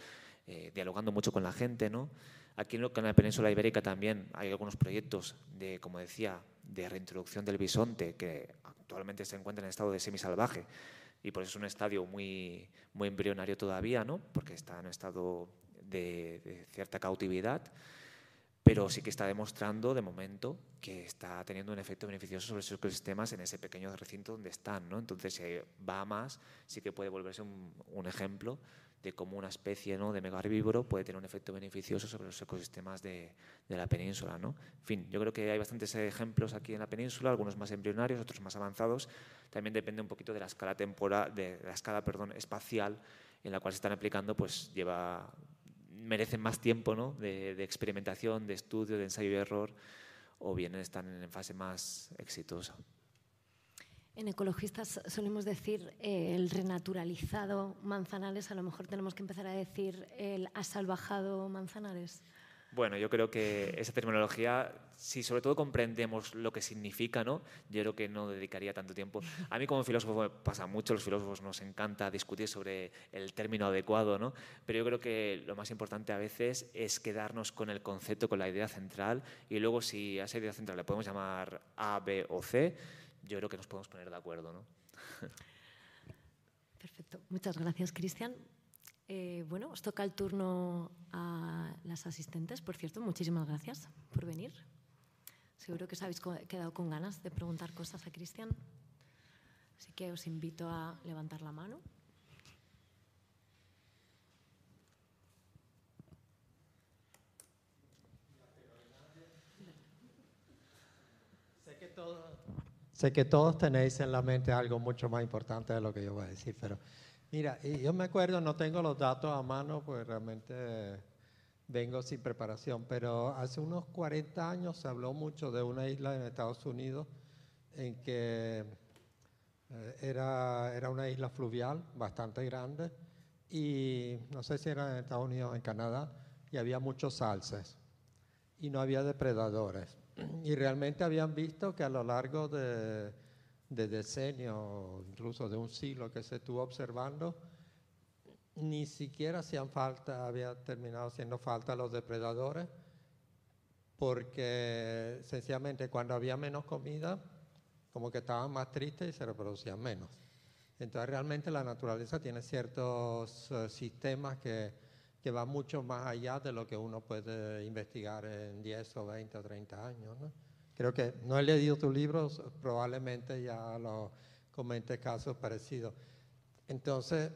dialogando mucho con la gente. ¿no? Aquí en la península ibérica también hay algunos proyectos de, como decía, de reintroducción del bisonte que actualmente se encuentra en estado de semisalvaje y por eso es un estadio muy, muy embrionario todavía, ¿no? porque está en estado de, cierta cautividad, pero sí que está demostrando de momento que está teniendo un efecto beneficioso sobre esos ecosistemas en ese pequeño recinto donde están. ¿no? Entonces, si va a más, sí que puede volverse un, un ejemplo de cómo una especie ¿no? de megaherbívoro puede tener un efecto beneficioso sobre los ecosistemas de, de, la península. ¿no? En fin, yo creo que hay bastantes ejemplos aquí en la península, algunos más embrionarios, otros más avanzados. También depende un poquito de la escala temporal, de la escala perdón, espacial en la cual se están aplicando, pues lleva merecen más tiempo ¿no? de, de experimentación, de estudio, de ensayo y error, o bien están en fase más exitosa. En ecologistas solemos decir eh, el renaturalizado Manzanares, a lo mejor tenemos que empezar a decir el asalvajado Manzanares. Bueno, yo creo que esa terminología, si sobre todo comprendemos lo que significa, ¿no? yo creo que no dedicaría tanto tiempo. A mí como filósofo pasa mucho, los filósofos nos encanta discutir sobre el término adecuado, ¿no? pero yo creo que lo más importante a veces es quedarnos con el concepto, con la idea central, y luego si a esa idea central le podemos llamar A, B o C, yo creo que nos podemos poner de acuerdo. ¿no? Perfecto. Muchas gracias, Cristian. Eh, bueno, os toca el turno a las asistentes. Por cierto, muchísimas gracias por venir. Seguro que os habéis quedado con ganas de preguntar cosas a Cristian. Así que os invito a levantar la mano. Sé que todo, Sé que todos tenéis en la mente algo mucho más importante de lo que yo voy a decir, pero mira, yo me acuerdo, no tengo los datos a mano, pues realmente vengo sin preparación, pero hace unos 40 años se habló mucho de una isla en Estados Unidos en que eh, era, era una isla fluvial bastante grande y no sé si era en Estados Unidos o en Canadá y había muchos alces y no había depredadores. y realmente habían visto que a lo largo de, de decenios, incluso de un siglo que se estuvo observando, ni siquiera hacían falta, había terminado haciendo falta los depredadores, porque sencillamente cuando había menos comida, como que estaban más tristes y se reproducían menos. Entonces realmente la naturaleza tiene ciertos uh, sistemas que que va mucho más allá de lo que uno puede investigar en 10 o 20 o 30 años. ¿no? Creo que no he leído tus libros, probablemente ya lo comenté casos parecidos. Entonces,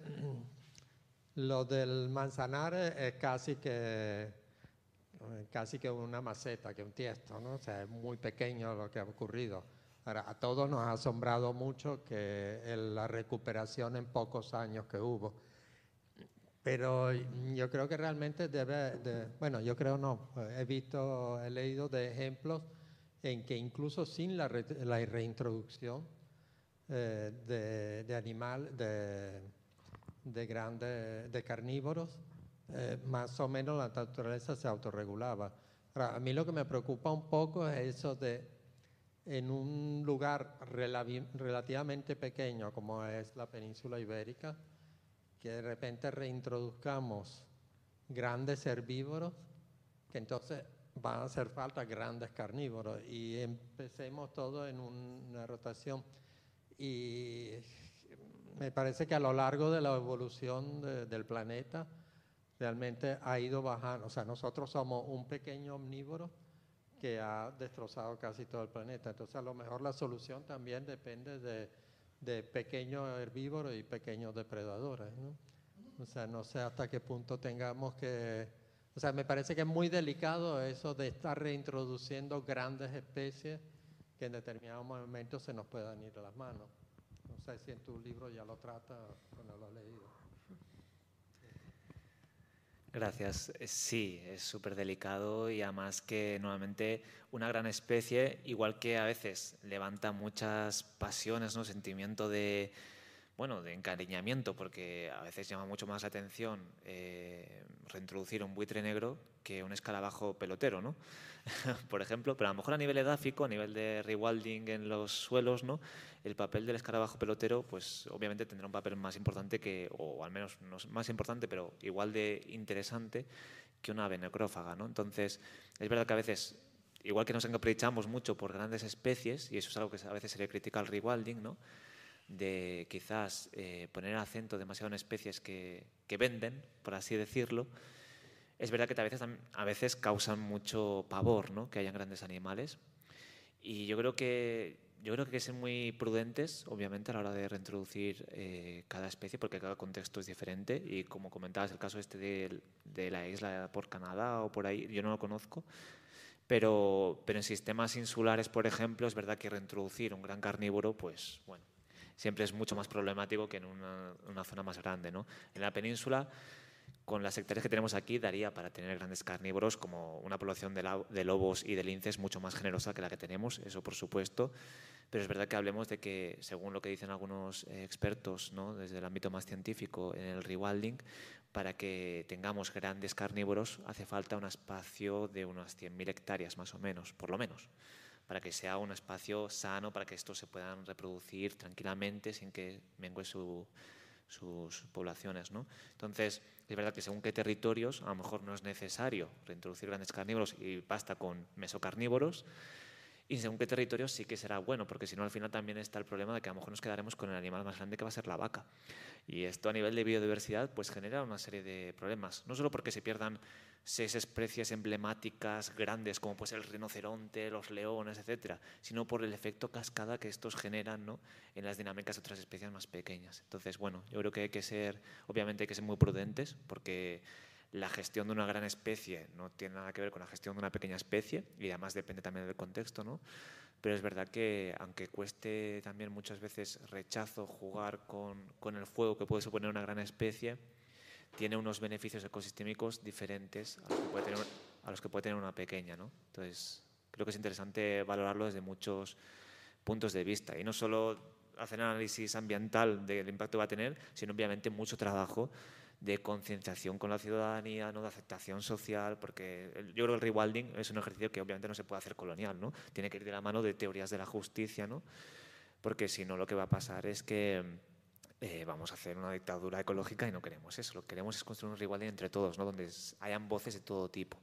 lo del manzanares es casi que, casi que una maceta, que un tiesto, ¿no? O sea, es muy pequeño lo que ha ocurrido. Ahora, a todos nos ha asombrado mucho que la recuperación en pocos años que hubo pero yo creo que realmente debe, de, bueno, yo creo no, he visto, he leído de ejemplos en que incluso sin la, la reintroducción eh, de, de, animal, de, de grandes, de carnívoros, eh, más o menos la naturaleza se autorregulaba. Ahora, a mí lo que me preocupa un poco es eso de, en un lugar relativamente pequeño como es la península ibérica, que de repente reintroduzcamos grandes herbívoros, que entonces van a hacer falta grandes carnívoros y empecemos todo en una rotación. Y me parece que a lo largo de la evolución del planeta realmente ha ido bajando. O sea, nosotros somos un pequeño omnívoro que ha destrozado casi todo el planeta. Entonces a lo mejor la solución también depende de de pequeños herbívoros y pequeños depredadores. ¿no? O sea, no sé hasta qué punto tengamos que... O sea, me parece que es muy delicado eso de estar reintroduciendo grandes especies que en determinados momentos se nos puedan ir a las manos. No sé si en tu libro ya lo trata o no lo has leído. Gracias. Eh, sí, es súper delicado y además que nuevamente una gran especie, igual que a veces levanta muchas pasiones, ¿no? sentimiento de, bueno, de encariñamiento, porque a veces llama mucho más la atención eh, reintroducir un buitre negro que un escarabajo pelotero, ¿no? Por ejemplo, pero a lo mejor a nivel edáfico, a nivel de rewilding en los suelos, ¿no? El papel del escarabajo pelotero, pues obviamente tendrá un papel más importante que, o al menos no más importante, pero igual de interesante que una ave necrófaga, ¿no? Entonces, es verdad que a veces igual que nos encaprichamos mucho por grandes especies, y eso es algo que a veces se le critica al rewilding, ¿no? De quizás eh, poner acento demasiado en especies que, que, venden, por así decirlo, es verdad que a veces, a veces causan mucho pavor ¿no? que hayan grandes animales. Y yo creo que yo creo que hay que ser muy prudentes, obviamente, a la hora de reintroducir eh, cada especie, porque cada contexto es diferente. Y como comentabas, el caso este de, de, la isla por Canadá o por ahí, yo no lo conozco. Pero, pero en sistemas insulares, por ejemplo, es verdad que reintroducir un gran carnívoro, pues bueno, siempre es mucho más problemático que en una, zona más grande. ¿no? En la península, con las hectáreas que tenemos aquí, daría para tener grandes carnívoros, como una población de, lobos y de linces mucho más generosa que la que tenemos, eso por supuesto. Pero es verdad que hablemos de que, según lo que dicen algunos eh, expertos ¿no? desde el ámbito más científico en el rewilding, para que tengamos grandes carnívoros hace falta un espacio de unas 100.000 hectáreas más o menos, por lo menos para que sea un espacio sano, para que estos se puedan reproducir tranquilamente sin que mengue sus poblaciones. ¿no? Entonces, es verdad que según qué territorios, a lo mejor no es necesario reintroducir grandes carnívoros y basta con mesocarnívoros, y según qué territorios sí que será bueno, porque si no al final también está el problema de que a lo mejor nos quedaremos con el animal más grande que va a ser la vaca. Y esto a nivel de biodiversidad pues genera una serie de problemas, no solo porque se pierdan seis especies emblemáticas grandes como pues el rinoceronte, los leones, etcétera, sino por el efecto cascada que estos generan ¿no? en las dinámicas de otras especies más pequeñas. Entonces, bueno, yo creo que hay que ser, obviamente hay que ser muy prudentes porque la gestión de una gran especie no tiene nada que ver con la gestión de una pequeña especie y además depende también del contexto, ¿no? Pero es verdad que aunque cueste también muchas veces rechazo jugar con, con el fuego que puede suponer una gran especie, tiene unos beneficios ecosistémicos diferentes a los que puede tener, a los que puede tener una pequeña. ¿no? Entonces, creo que es interesante valorarlo desde muchos puntos de vista y no solo hacer análisis ambiental del impacto que va a tener, sino obviamente mucho trabajo de concienciación con la ciudadanía, ¿no? de aceptación social, porque yo creo que el rewilding es un ejercicio que obviamente no se puede hacer colonial, ¿no? tiene que ir de la mano de teorías de la justicia, ¿no? porque si no lo que va a pasar es que eh, vamos a hacer una dictadura ecológica y no queremos eso. Lo que queremos es construir un igualdad entre todos, ¿no? donde hayan voces de todo tipo.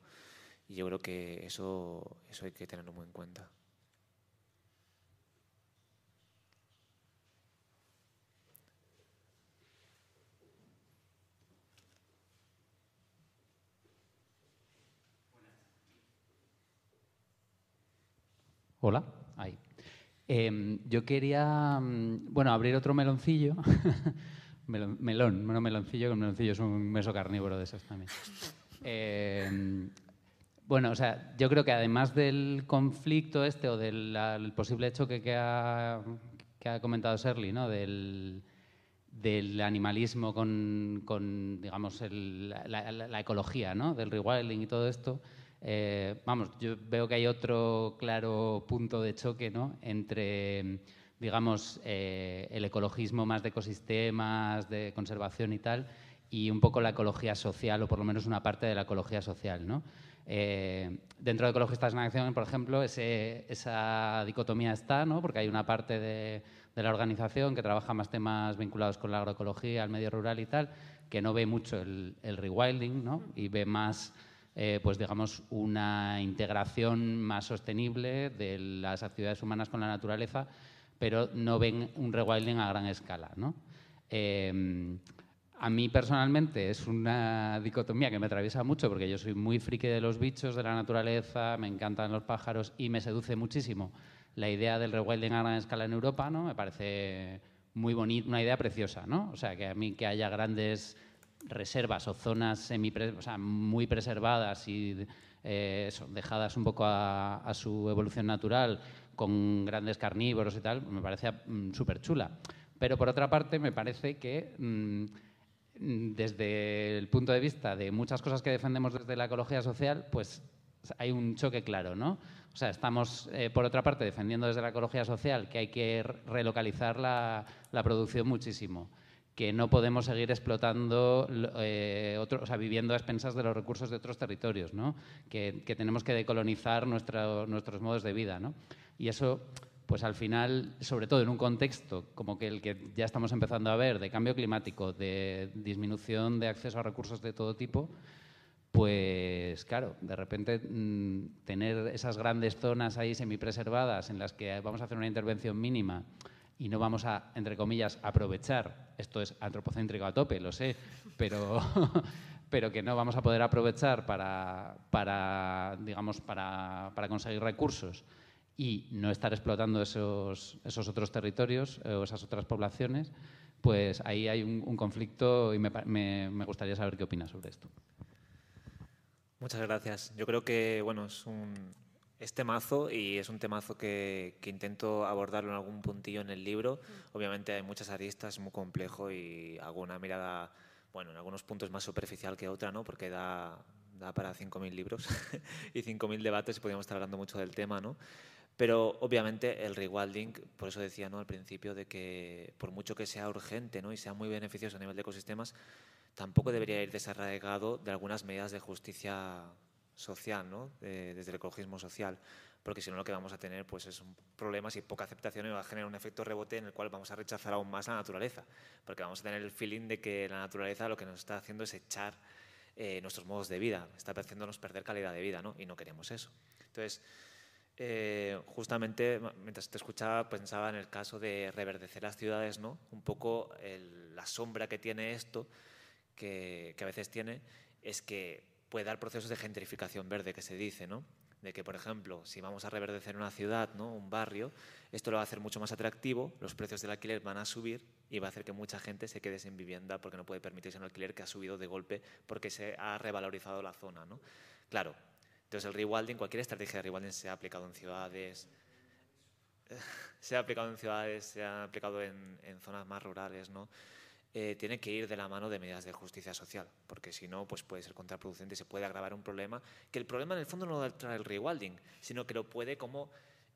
Y yo creo que eso, eso hay que tenerlo muy en cuenta. Hola, ahí. Em, yo quería, mm, bueno, abrir otro meloncillo. melón, no meloncillo, que un meloncillo es un meso carnívoro de esos también. Em, bueno, o sea, yo creo que además del conflicto este o del posible hecho que, ha, comentado Serly, ¿no? Del, animalismo con, digamos, la, la, ecología, ¿no? Del rewilding y todo esto, eh, vamos, yo veo que hay otro claro punto de choque ¿no? entre, digamos, eh, el ecologismo más de ecosistemas, de conservación y tal, y un poco la ecología social, o por lo menos una parte de la ecología social. ¿no? Eh, dentro de Ecologistas en Acción, por ejemplo, esa dicotomía está, ¿no? porque hay una parte de, la organización que trabaja más temas vinculados con la agroecología, el medio rural y tal, que no ve mucho el, el rewilding ¿no? y ve más eh, pues digamos, una integración más sostenible de las actividades humanas con la naturaleza, pero no ven un rewilding a gran escala. ¿no? Em, a mí personalmente es una dicotomía que me atraviesa mucho porque yo soy muy friki de los bichos, de la naturaleza, me encantan los pájaros y me seduce muchísimo la idea del rewilding a gran escala en Europa, ¿no? Me parece muy bonita, una idea preciosa, ¿no? O sea, que a mí que haya grandes reservas o zonas semi muy preservadas y eh, dejadas un poco a, su evolución natural, con grandes carnívoros y tal, me parece mm, súper chula. Pero por otra parte, me parece que mm, desde el punto de vista de muchas cosas que defendemos desde la ecología social, pues hay un choque claro, ¿no? O sea, estamos, eh, por otra parte, defendiendo desde la ecología social que hay que relocalizar la, producción muchísimo, que no podemos seguir explotando, eh, o sea, viviendo a expensas de los recursos de otros territorios, ¿no? que, tenemos que decolonizar nuestros modos de vida. ¿no? Y eso, pues al final, sobre todo en un contexto como que el que ya estamos empezando a ver, de cambio climático, de disminución de acceso a recursos de todo tipo, pues claro, de repente mm, tener esas grandes zonas ahí semipreservadas en las que vamos a hacer una intervención mínima y no vamos a, entre comillas, aprovechar, esto es antropocéntrico a tope, lo sé, pero, pero que no vamos a poder aprovechar para, para digamos, para, para, conseguir recursos y no estar explotando esos, esos otros territorios eh, o esas otras poblaciones, pues ahí hay un, conflicto y me, me, gustaría saber qué opinas sobre esto. Muchas gracias. Yo creo que bueno, es un es temazo y es un temazo que, que, intento abordarlo en algún puntillo en el libro. Mm. Obviamente hay muchas aristas, es muy complejo y alguna mirada, bueno, en algunos puntos más superficial que otra, ¿no? Porque da, da para 5.000 libros y 5.000 debates y podríamos estar hablando mucho del tema, ¿no? Pero obviamente el rewilding, por eso decía ¿no? al principio de que por mucho que sea urgente ¿no? y sea muy beneficioso a nivel de ecosistemas, tampoco debería ir desarraigado de algunas medidas de justicia social, ¿no? desde el ecologismo social, porque si no lo que vamos a tener pues es un problemas y poca aceptación y va a generar un efecto rebote en el cual vamos a rechazar aún más la naturaleza, porque vamos a tener el feeling de que la naturaleza lo que nos está haciendo es echar eh, nuestros modos de vida, está haciéndonos perder calidad de vida, ¿no? Y no queremos eso. Entonces, eh, justamente mientras te escuchaba pensaba en el caso de reverdecer las ciudades, ¿no? Un poco la sombra que tiene esto que, a veces tiene es que puede dar procesos de gentrificación verde, que se dice, ¿no? De que, por ejemplo, si vamos a reverdecer una ciudad, ¿no? un barrio, esto lo va a hacer mucho más atractivo, los precios del alquiler van a subir y va a hacer que mucha gente se quede sin vivienda porque no puede permitirse un alquiler que ha subido de golpe porque se ha revalorizado la zona, ¿no? Claro, entonces el rewilding, cualquier estrategia de rewilding se ha aplicado en ciudades, se ha aplicado en ciudades, se ha aplicado en, en zonas más rurales, ¿no? Eh, tiene que ir de la mano de medidas de justicia social, porque si no, pues puede ser contraproducente se puede agravar un problema, que el problema en el fondo no lo trae el rewilding, sino que lo puede como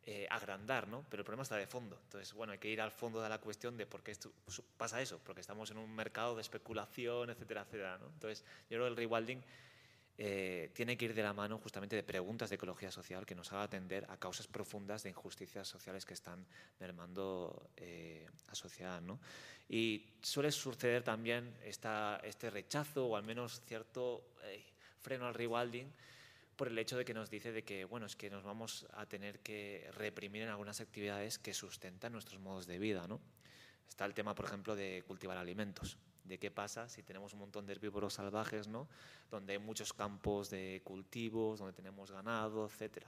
eh, agrandar, ¿no? Pero el problema está de fondo. Entonces, bueno, hay que ir al fondo de la cuestión de por qué esto, pasa eso, porque estamos en un mercado de especulación, etcétera, etcétera, ¿no? Entonces, yo creo que el rewilding eh, tiene que ir de la mano justamente de preguntas de ecología social que nos haga atender a causas profundas de injusticias sociales que están mermando eh, la sociedad. ¿no? Y suele suceder también esta, este rechazo o al menos cierto eh, freno al rewilding por el hecho de que nos dice de que bueno es que nos vamos a tener que reprimir en algunas actividades que sustentan nuestros modos de vida. ¿no? Está el tema, por ejemplo, de cultivar alimentos de qué pasa si tenemos un montón de herbívoros salvajes, ¿no? donde hay muchos campos de cultivos, donde tenemos ganado, etc.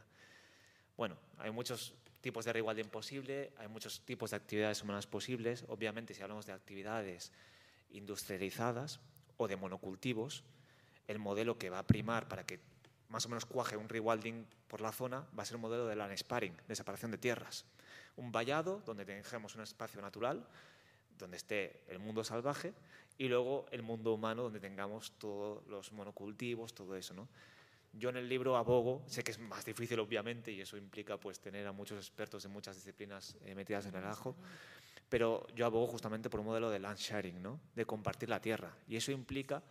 Bueno, hay muchos tipos de rewilding posible, hay muchos tipos de actividades humanas posibles. Obviamente, si hablamos de actividades industrializadas o de monocultivos, el modelo que va a primar para que más o menos cuaje un rewilding por la zona va a ser el modelo de land sparring, de separación de tierras. Un vallado donde tengamos un espacio natural, donde esté el mundo salvaje y luego el mundo humano donde tengamos todos los monocultivos, todo eso, ¿no? Yo en el libro abogo, sé que es más difícil obviamente y eso implica pues tener a muchos expertos de muchas disciplinas eh, metidas en el ajo, pero yo abogo justamente por un modelo de land sharing, ¿no? De compartir la tierra y eso implica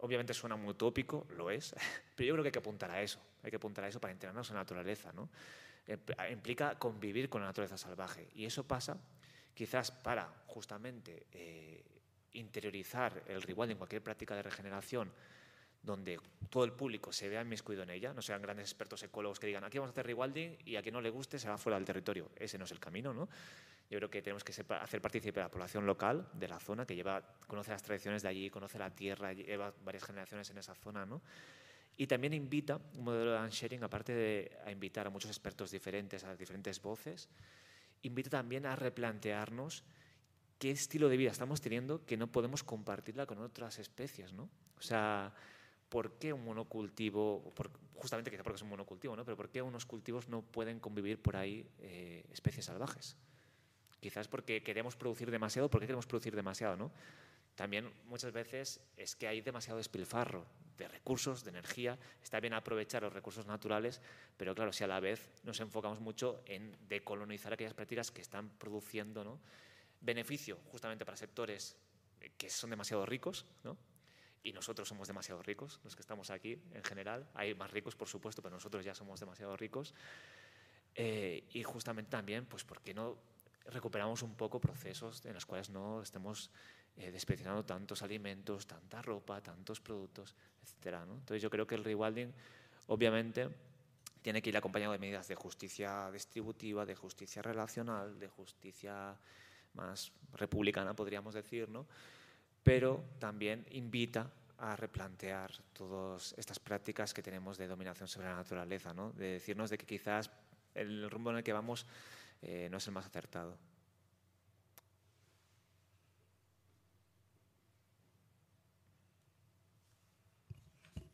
Obviamente suena muy utópico, lo es, pero yo creo que hay que apuntar a eso, hay que apuntar a eso para integrarnos en la naturaleza, ¿no? Eh, implica convivir con la naturaleza salvaje y eso pasa quizás para justamente eh, interiorizar el rewilding, cualquier práctica de regeneración, donde todo el público se vea inmiscuido en ella, no sean grandes expertos ecólogos que digan aquí vamos a hacer rewilding y a quien no le guste se va fuera del territorio. Ese no es el camino, ¿no? Yo creo que tenemos que hacer partícipe a la población local de la zona, que lleva, conoce las tradiciones de allí, conoce la tierra, lleva varias generaciones en esa zona, ¿no? Y también invita, un modelo de sharing, aparte de a invitar a muchos expertos diferentes, a diferentes voces, invita también a replantearnos qué estilo de vida estamos teniendo que no podemos compartirla con otras especies, ¿no? O sea, ¿por qué un monocultivo, justamente quizá porque es un monocultivo, ¿no? Pero ¿por qué unos cultivos no pueden convivir por ahí eh, especies salvajes? Quizás porque queremos producir demasiado, ¿por qué queremos producir demasiado, no? también muchas veces es que hay demasiado despilfarro de recursos, de energía. Está bien aprovechar los recursos naturales, pero claro, si a la vez nos enfocamos mucho en decolonizar aquellas prácticas que están produciendo ¿no? beneficio justamente para sectores que son demasiado ricos, ¿no? Y nosotros somos demasiado ricos, los que estamos aquí en general. Hay más ricos, por supuesto, pero nosotros ya somos demasiado ricos. Eh, y justamente también, pues, ¿por qué no recuperamos un poco procesos en los cuales no estemos eh, desperdiciando tantos alimentos, tanta ropa, tantos productos, etcétera, ¿no? Entonces yo creo que el rewilding, obviamente, tiene que ir acompañado de medidas de justicia distributiva, de justicia relacional, de justicia más republicana, podríamos decir, ¿no? Pero también invita a replantear todas estas prácticas que tenemos de dominación sobre la naturaleza, ¿no? de decirnos de que quizás el rumbo en el que vamos eh, no es el más acertado.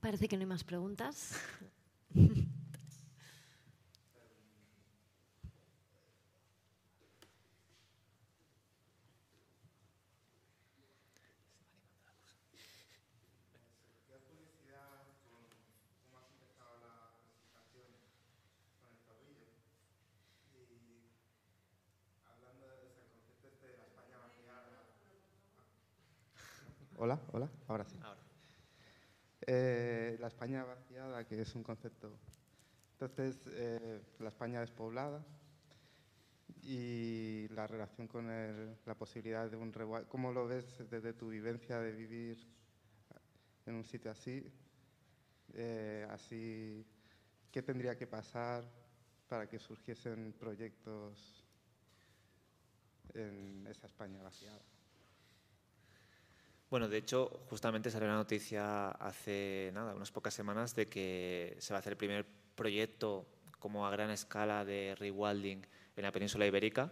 Parece que no hay más preguntas. Hola, hola, ahora sí. Eh, la España vaciada, que es un concepto. Entonces, eh, la España despoblada y la relación con la posibilidad de un revuelo. ¿Cómo lo ves desde tu vivencia de vivir en un sitio así? Eh, así, ¿qué tendría que pasar para que surgiesen proyectos en esa España vaciada? Bueno, de hecho, justamente salió la noticia hace nada, unas pocas semanas, de que se va a hacer el primer proyecto como a gran escala de rewilding en la península ibérica,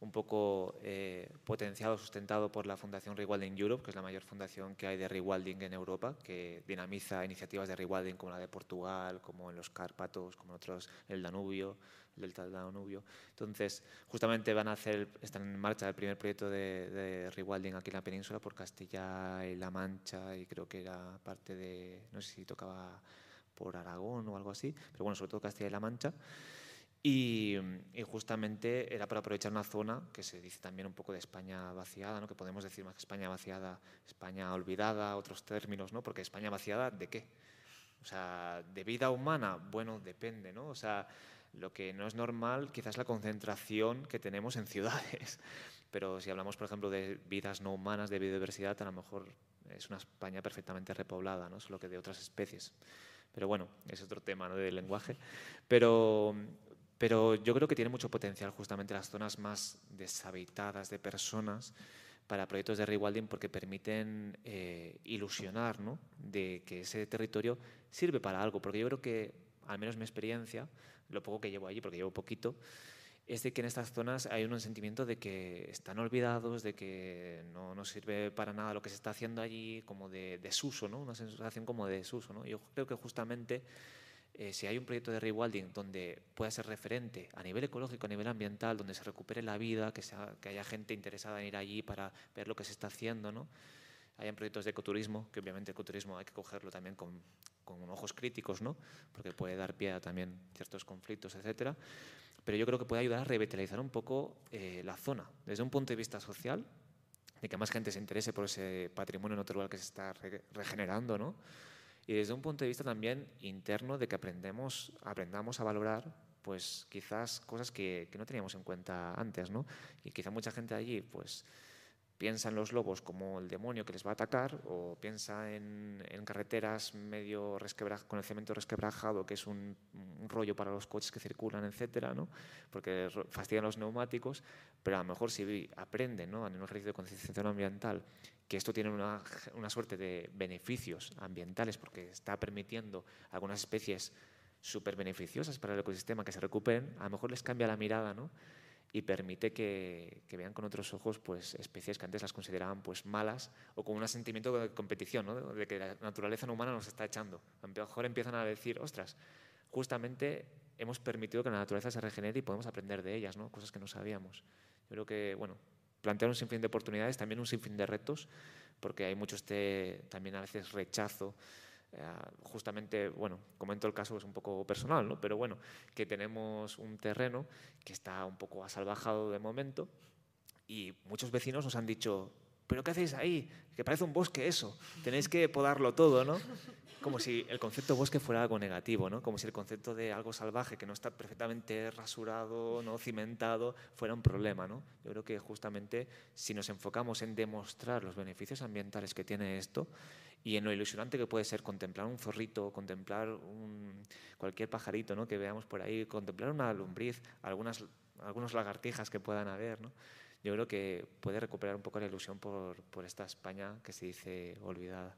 un poco eh, potenciado, sustentado por la Fundación Rewilding Europe, que es la mayor fundación que hay de rewilding en Europa, que dinamiza iniciativas de rewilding como la de Portugal, como en los Cárpatos, como en otros, el Danubio, delta del Danubio. Entonces, justamente van a hacer, están en marcha el primer proyecto de, de rewilding aquí en la península por Castilla y La Mancha y creo que era parte de, no sé si tocaba por Aragón o algo así, pero bueno, sobre todo Castilla y La Mancha. Y, justamente era para aprovechar una zona que se dice también un poco de España vaciada, ¿no? que podemos decir más que España vaciada, España olvidada, otros términos, ¿no? porque España vaciada, ¿de qué? O sea, ¿de vida humana? Bueno, depende, ¿no? O sea, lo que no es normal quizás la concentración que tenemos en ciudades. Pero si hablamos, por ejemplo, de vidas no humanas, de biodiversidad, a lo mejor es una España perfectamente repoblada, ¿no? solo que de otras especies. Pero bueno, es otro tema ¿no? del lenguaje. Pero, pero yo creo que tiene mucho potencial justamente las zonas más deshabitadas de personas para proyectos de rewilding porque permiten eh, ilusionar ¿no? de que ese territorio sirve para algo. Porque yo creo que, al menos mi experiencia, lo poco que llevo allí, porque llevo poquito, es de que en estas zonas hay un sentimiento de que están olvidados, de que no, no sirve para nada lo que se está haciendo allí, como de desuso, ¿no? una sensación como de desuso. ¿no? Yo creo que justamente eh, si hay un proyecto de rewilding donde pueda ser referente a nivel ecológico, a nivel ambiental, donde se recupere la vida, que, sea, que haya gente interesada en ir allí para ver lo que se está haciendo, ¿no? Hayan proyectos de ecoturismo, que obviamente el ecoturismo hay que cogerlo también con, con ojos críticos, ¿no? porque puede dar pie a también ciertos conflictos, etcétera. Pero yo creo que puede ayudar a revitalizar un poco eh, la zona, desde un punto de vista social, de que más gente se interese por ese patrimonio natural que se está regenerando, ¿no? Y desde un punto de vista también interno de que aprendemos, aprendamos a valorar pues quizás cosas que, que no teníamos en cuenta antes, ¿no? Y quizá mucha gente allí pues piensa en los lobos como el demonio que les va a atacar o piensa en, carreteras medio con el cemento resquebrajado que es un, rollo para los coches que circulan, etcétera, ¿no? porque fastidian los neumáticos, pero a lo mejor si aprenden ¿no? en un ejercicio de concienciación ambiental que esto tiene una, una suerte de beneficios ambientales porque está permitiendo algunas especies súper beneficiosas para el ecosistema que se recuperen, a lo mejor les cambia la mirada, ¿no? y permite que, vean con otros ojos pues, especies que antes las consideraban pues, malas o con un sentimiento de competición, ¿no? de que la naturaleza no humana nos está echando. A lo mejor empiezan a decir, ostras, justamente hemos permitido que la naturaleza se regenere y podemos aprender de ellas, ¿no? cosas que no sabíamos. Yo creo que, bueno, plantear un sinfín de oportunidades, también un sinfín de retos, porque hay mucho este también a veces rechazo. Eh, justamente, bueno, comento el caso es un poco personal, ¿no? pero bueno, que tenemos un terreno que está un poco asalvajado de momento y muchos vecinos nos han dicho, ¿pero qué hacéis ahí? Que parece un bosque eso, tenéis que podarlo todo, ¿no? Como si el concepto bosque fuera algo negativo, ¿no? Como si el concepto de algo salvaje que no está perfectamente rasurado, no cimentado, fuera un problema, ¿no? Yo creo que justamente si nos enfocamos en demostrar los beneficios ambientales que tiene esto y en lo ilusionante que puede ser contemplar un zorrito, contemplar un, cualquier pajarito, ¿no? Que veamos por ahí, contemplar una lombriz, algunas algunos lagartijas que puedan haber, ¿no? yo creo que puede recuperar un poco la ilusión por esta España que se dice olvidada.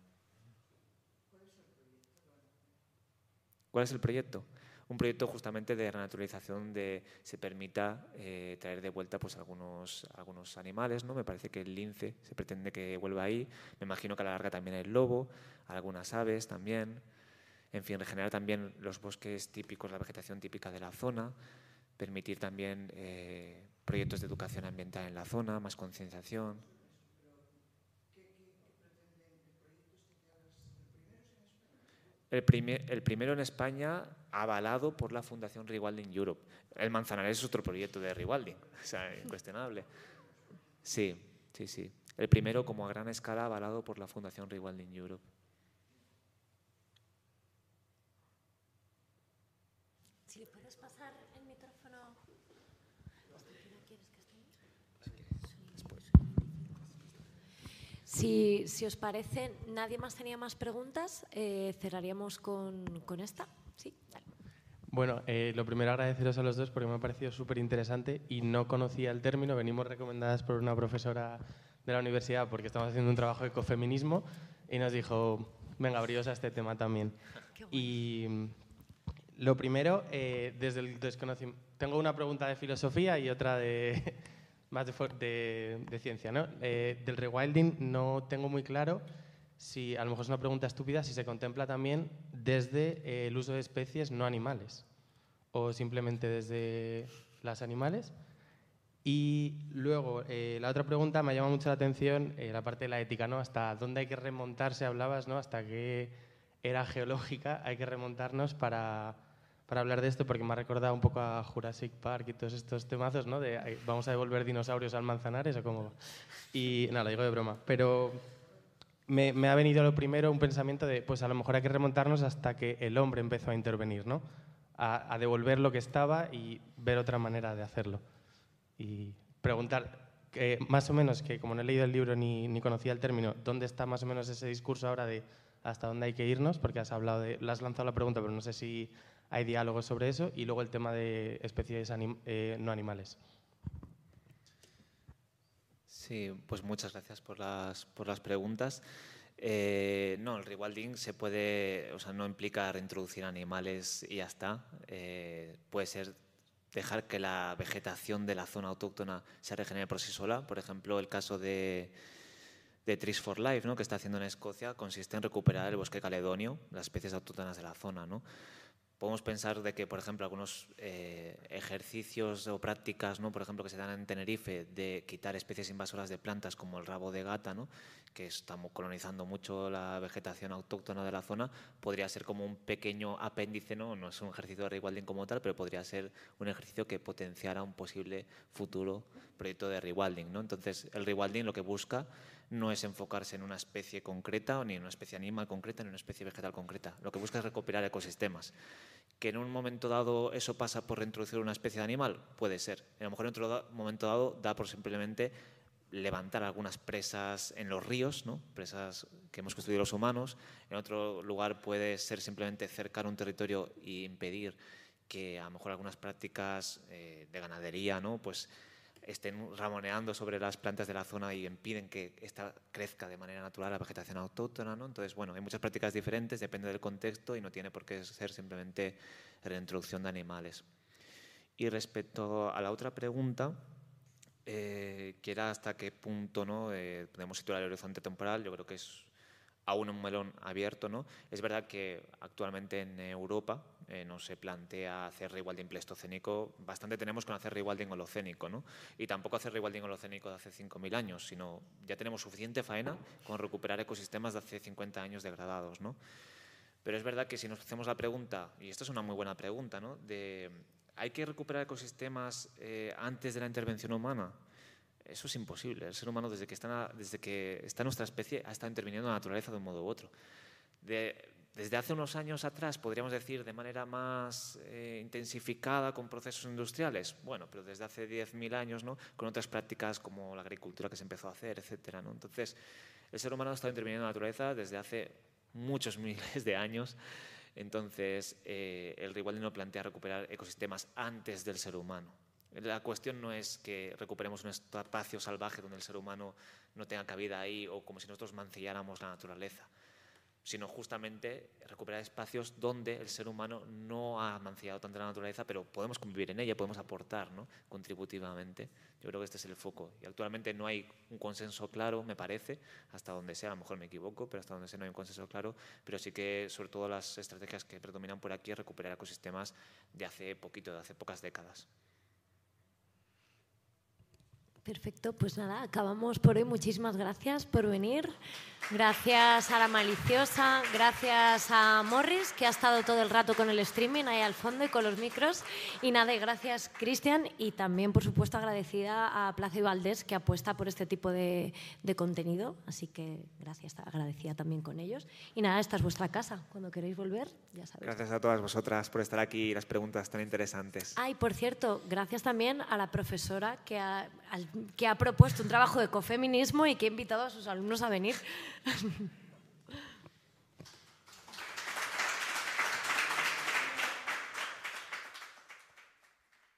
¿Cuál es el proyecto? Un proyecto justamente de renaturalización de se permita eh, traer de vuelta pues algunos, algunos animales, ¿no? Me parece que el lince se pretende que vuelva ahí. Me imagino que a la larga también el lobo, algunas aves también. En fin, regenerar también los bosques típicos, la vegetación típica de la zona, permitir también eh, proyectos de educación ambiental en la zona, más concienciación. El, el, primero en España avalado por la Fundación Rewilding Europe. El Manzanares es otro proyecto de Rewilding, o sea, incuestionable. Sí, sí, sí. El primero como a gran escala avalado por la Fundación Rewilding Europe. Si, os parece, nadie más tenía más preguntas, eh, cerraríamos con, esta. Sí, Bueno, eh, lo primero agradeceros a los dos porque me ha parecido súper interesante y no conocía el término. Venimos recomendadas por una profesora de la universidad porque estamos haciendo un trabajo de ecofeminismo y nos dijo, venga, abríos a este tema también. Y mm, lo primero, eh, desde el desconocimiento, tengo una pregunta de filosofía y otra de, más de, de, ciencia. ¿no? Eh, del rewilding no tengo muy claro si, a lo mejor es una pregunta estúpida, si se contempla también desde eh, el uso de especies no animales o simplemente desde las animales. Y luego, eh, la otra pregunta me llama mucho la atención, la parte de la ética, ¿no? Hasta dónde hay que remontarse, hablabas, ¿no? Hasta qué era geológica hay que remontarnos para para hablar de esto porque me ha recordado un poco a Jurassic Park y todos estos temazos, ¿no? De vamos a devolver dinosaurios al Manzanares o cómo. Y nada, lo digo de broma. Pero me, ha venido lo primero un pensamiento de, pues a lo mejor hay que remontarnos hasta que el hombre empezó a intervenir, ¿no? A, devolver lo que estaba y ver otra manera de hacerlo. Y preguntar, que más o menos, que como no he leído el libro ni, ni conocía el término, ¿dónde está más o menos ese discurso ahora de hasta dónde hay que irnos? Porque has hablado de, le has lanzado la pregunta, pero no sé si hay diálogos sobre eso y luego el tema de especies eh, no animales. Sí, pues muchas gracias por las, por las preguntas. Eh, no, el rewilding se puede, o sea, no implica reintroducir animales y ya está. Eh, puede ser dejar que la vegetación de la zona autóctona se regenere por sí sola. Por ejemplo, el caso de, de Trees for Life, ¿no? que está haciendo en Escocia, consiste en recuperar el bosque caledonio, las especies autóctonas de la zona. ¿no? Podemos pensar de que, por ejemplo, algunos eh, ejercicios o prácticas, ¿no? por ejemplo, que se dan en Tenerife, de quitar especies invasoras de plantas como el rabo de gata, ¿no? que estamos colonizando mucho la vegetación autóctona de la zona, podría ser como un pequeño apéndice, no, no es un ejercicio de rewilding como tal, pero podría ser un ejercicio que potenciara un posible futuro proyecto de rewilding. ¿no? Entonces, el rewilding lo que busca no es enfocarse en una especie concreta, ni en una especie animal concreta, ni en una especie vegetal concreta. Lo que busca es recuperar ecosistemas. ¿Que en un momento dado eso pasa por reintroducir una especie de animal? Puede ser. A lo mejor en otro momento dado da por simplemente levantar algunas presas en los ríos, ¿no? presas que hemos construido los humanos. En otro lugar puede ser simplemente cercar un territorio e impedir que a lo mejor algunas prácticas eh, de ganadería ¿no? pues estén ramoneando sobre las plantas de la zona y impiden que esta crezca de manera natural la vegetación autóctona. ¿no? Entonces, bueno, hay muchas prácticas diferentes, depende del contexto y no tiene por qué ser simplemente reintroducción de animales. Y respecto a la otra pregunta, eh, que era hasta qué punto ¿no? Eh, podemos situar el horizonte temporal, yo creo que es aún un melón abierto. ¿no? Es verdad que actualmente en Europa eh, no se plantea hacer rewilding pleistocénico, bastante tenemos con hacer rewilding holocénico, ¿no? y tampoco hacer rewilding holocénico de hace 5.000 años, sino ya tenemos suficiente faena con recuperar ecosistemas de hace 50 años degradados. ¿no? Pero es verdad que si nos hacemos la pregunta, y esta es una muy buena pregunta, ¿no? de ¿hay que recuperar ecosistemas eh, antes de la intervención humana? Eso es imposible. El ser humano, desde que está, desde que está nuestra especie, ha estado interviniendo en la naturaleza de un modo u otro. Desde hace unos años atrás, podríamos decir de manera más eh, intensificada con procesos industriales, bueno, pero desde hace 10.000 años, ¿no? con otras prácticas como la agricultura que se empezó a hacer, etc. ¿no? Entonces, el ser humano ha estado interviniendo en la naturaleza desde hace muchos miles de años. Entonces, eh, el rewilding plantea recuperar ecosistemas antes del ser humano. La cuestión no es que recuperemos un espacio salvaje donde el ser humano no tenga cabida ahí o como si nosotros mancilláramos la naturaleza, sino justamente recuperar espacios donde el ser humano no ha mancillado tanto la naturaleza, pero podemos convivir en ella, podemos aportar ¿no? contributivamente. Yo creo que este es el foco. Y actualmente no hay un consenso claro, me parece, hasta donde sea, a lo mejor me equivoco, pero hasta donde sea no hay un consenso claro, pero sí que sobre todo las estrategias que predominan por aquí es recuperar ecosistemas de hace poquito, de hace pocas décadas. Perfecto, pues nada, acabamos por hoy. Muchísimas gracias por venir. Gracias a la maliciosa, gracias a Morris, que ha estado todo el rato con el streaming ahí al fondo y con los micros. Y nada, y gracias Cristian y también, por supuesto, agradecida a Plaza y Valdés, que apuesta por este tipo de, de, contenido. Así que gracias, agradecida también con ellos. Y nada, esta es vuestra casa. Cuando queréis volver, ya sabéis. Gracias a todas vosotras por estar aquí y las preguntas tan interesantes. Ah, y por cierto, gracias también a la profesora que ha, que ha propuesto un trabajo de ecofeminismo y que ha invitado a sus alumnos a venir.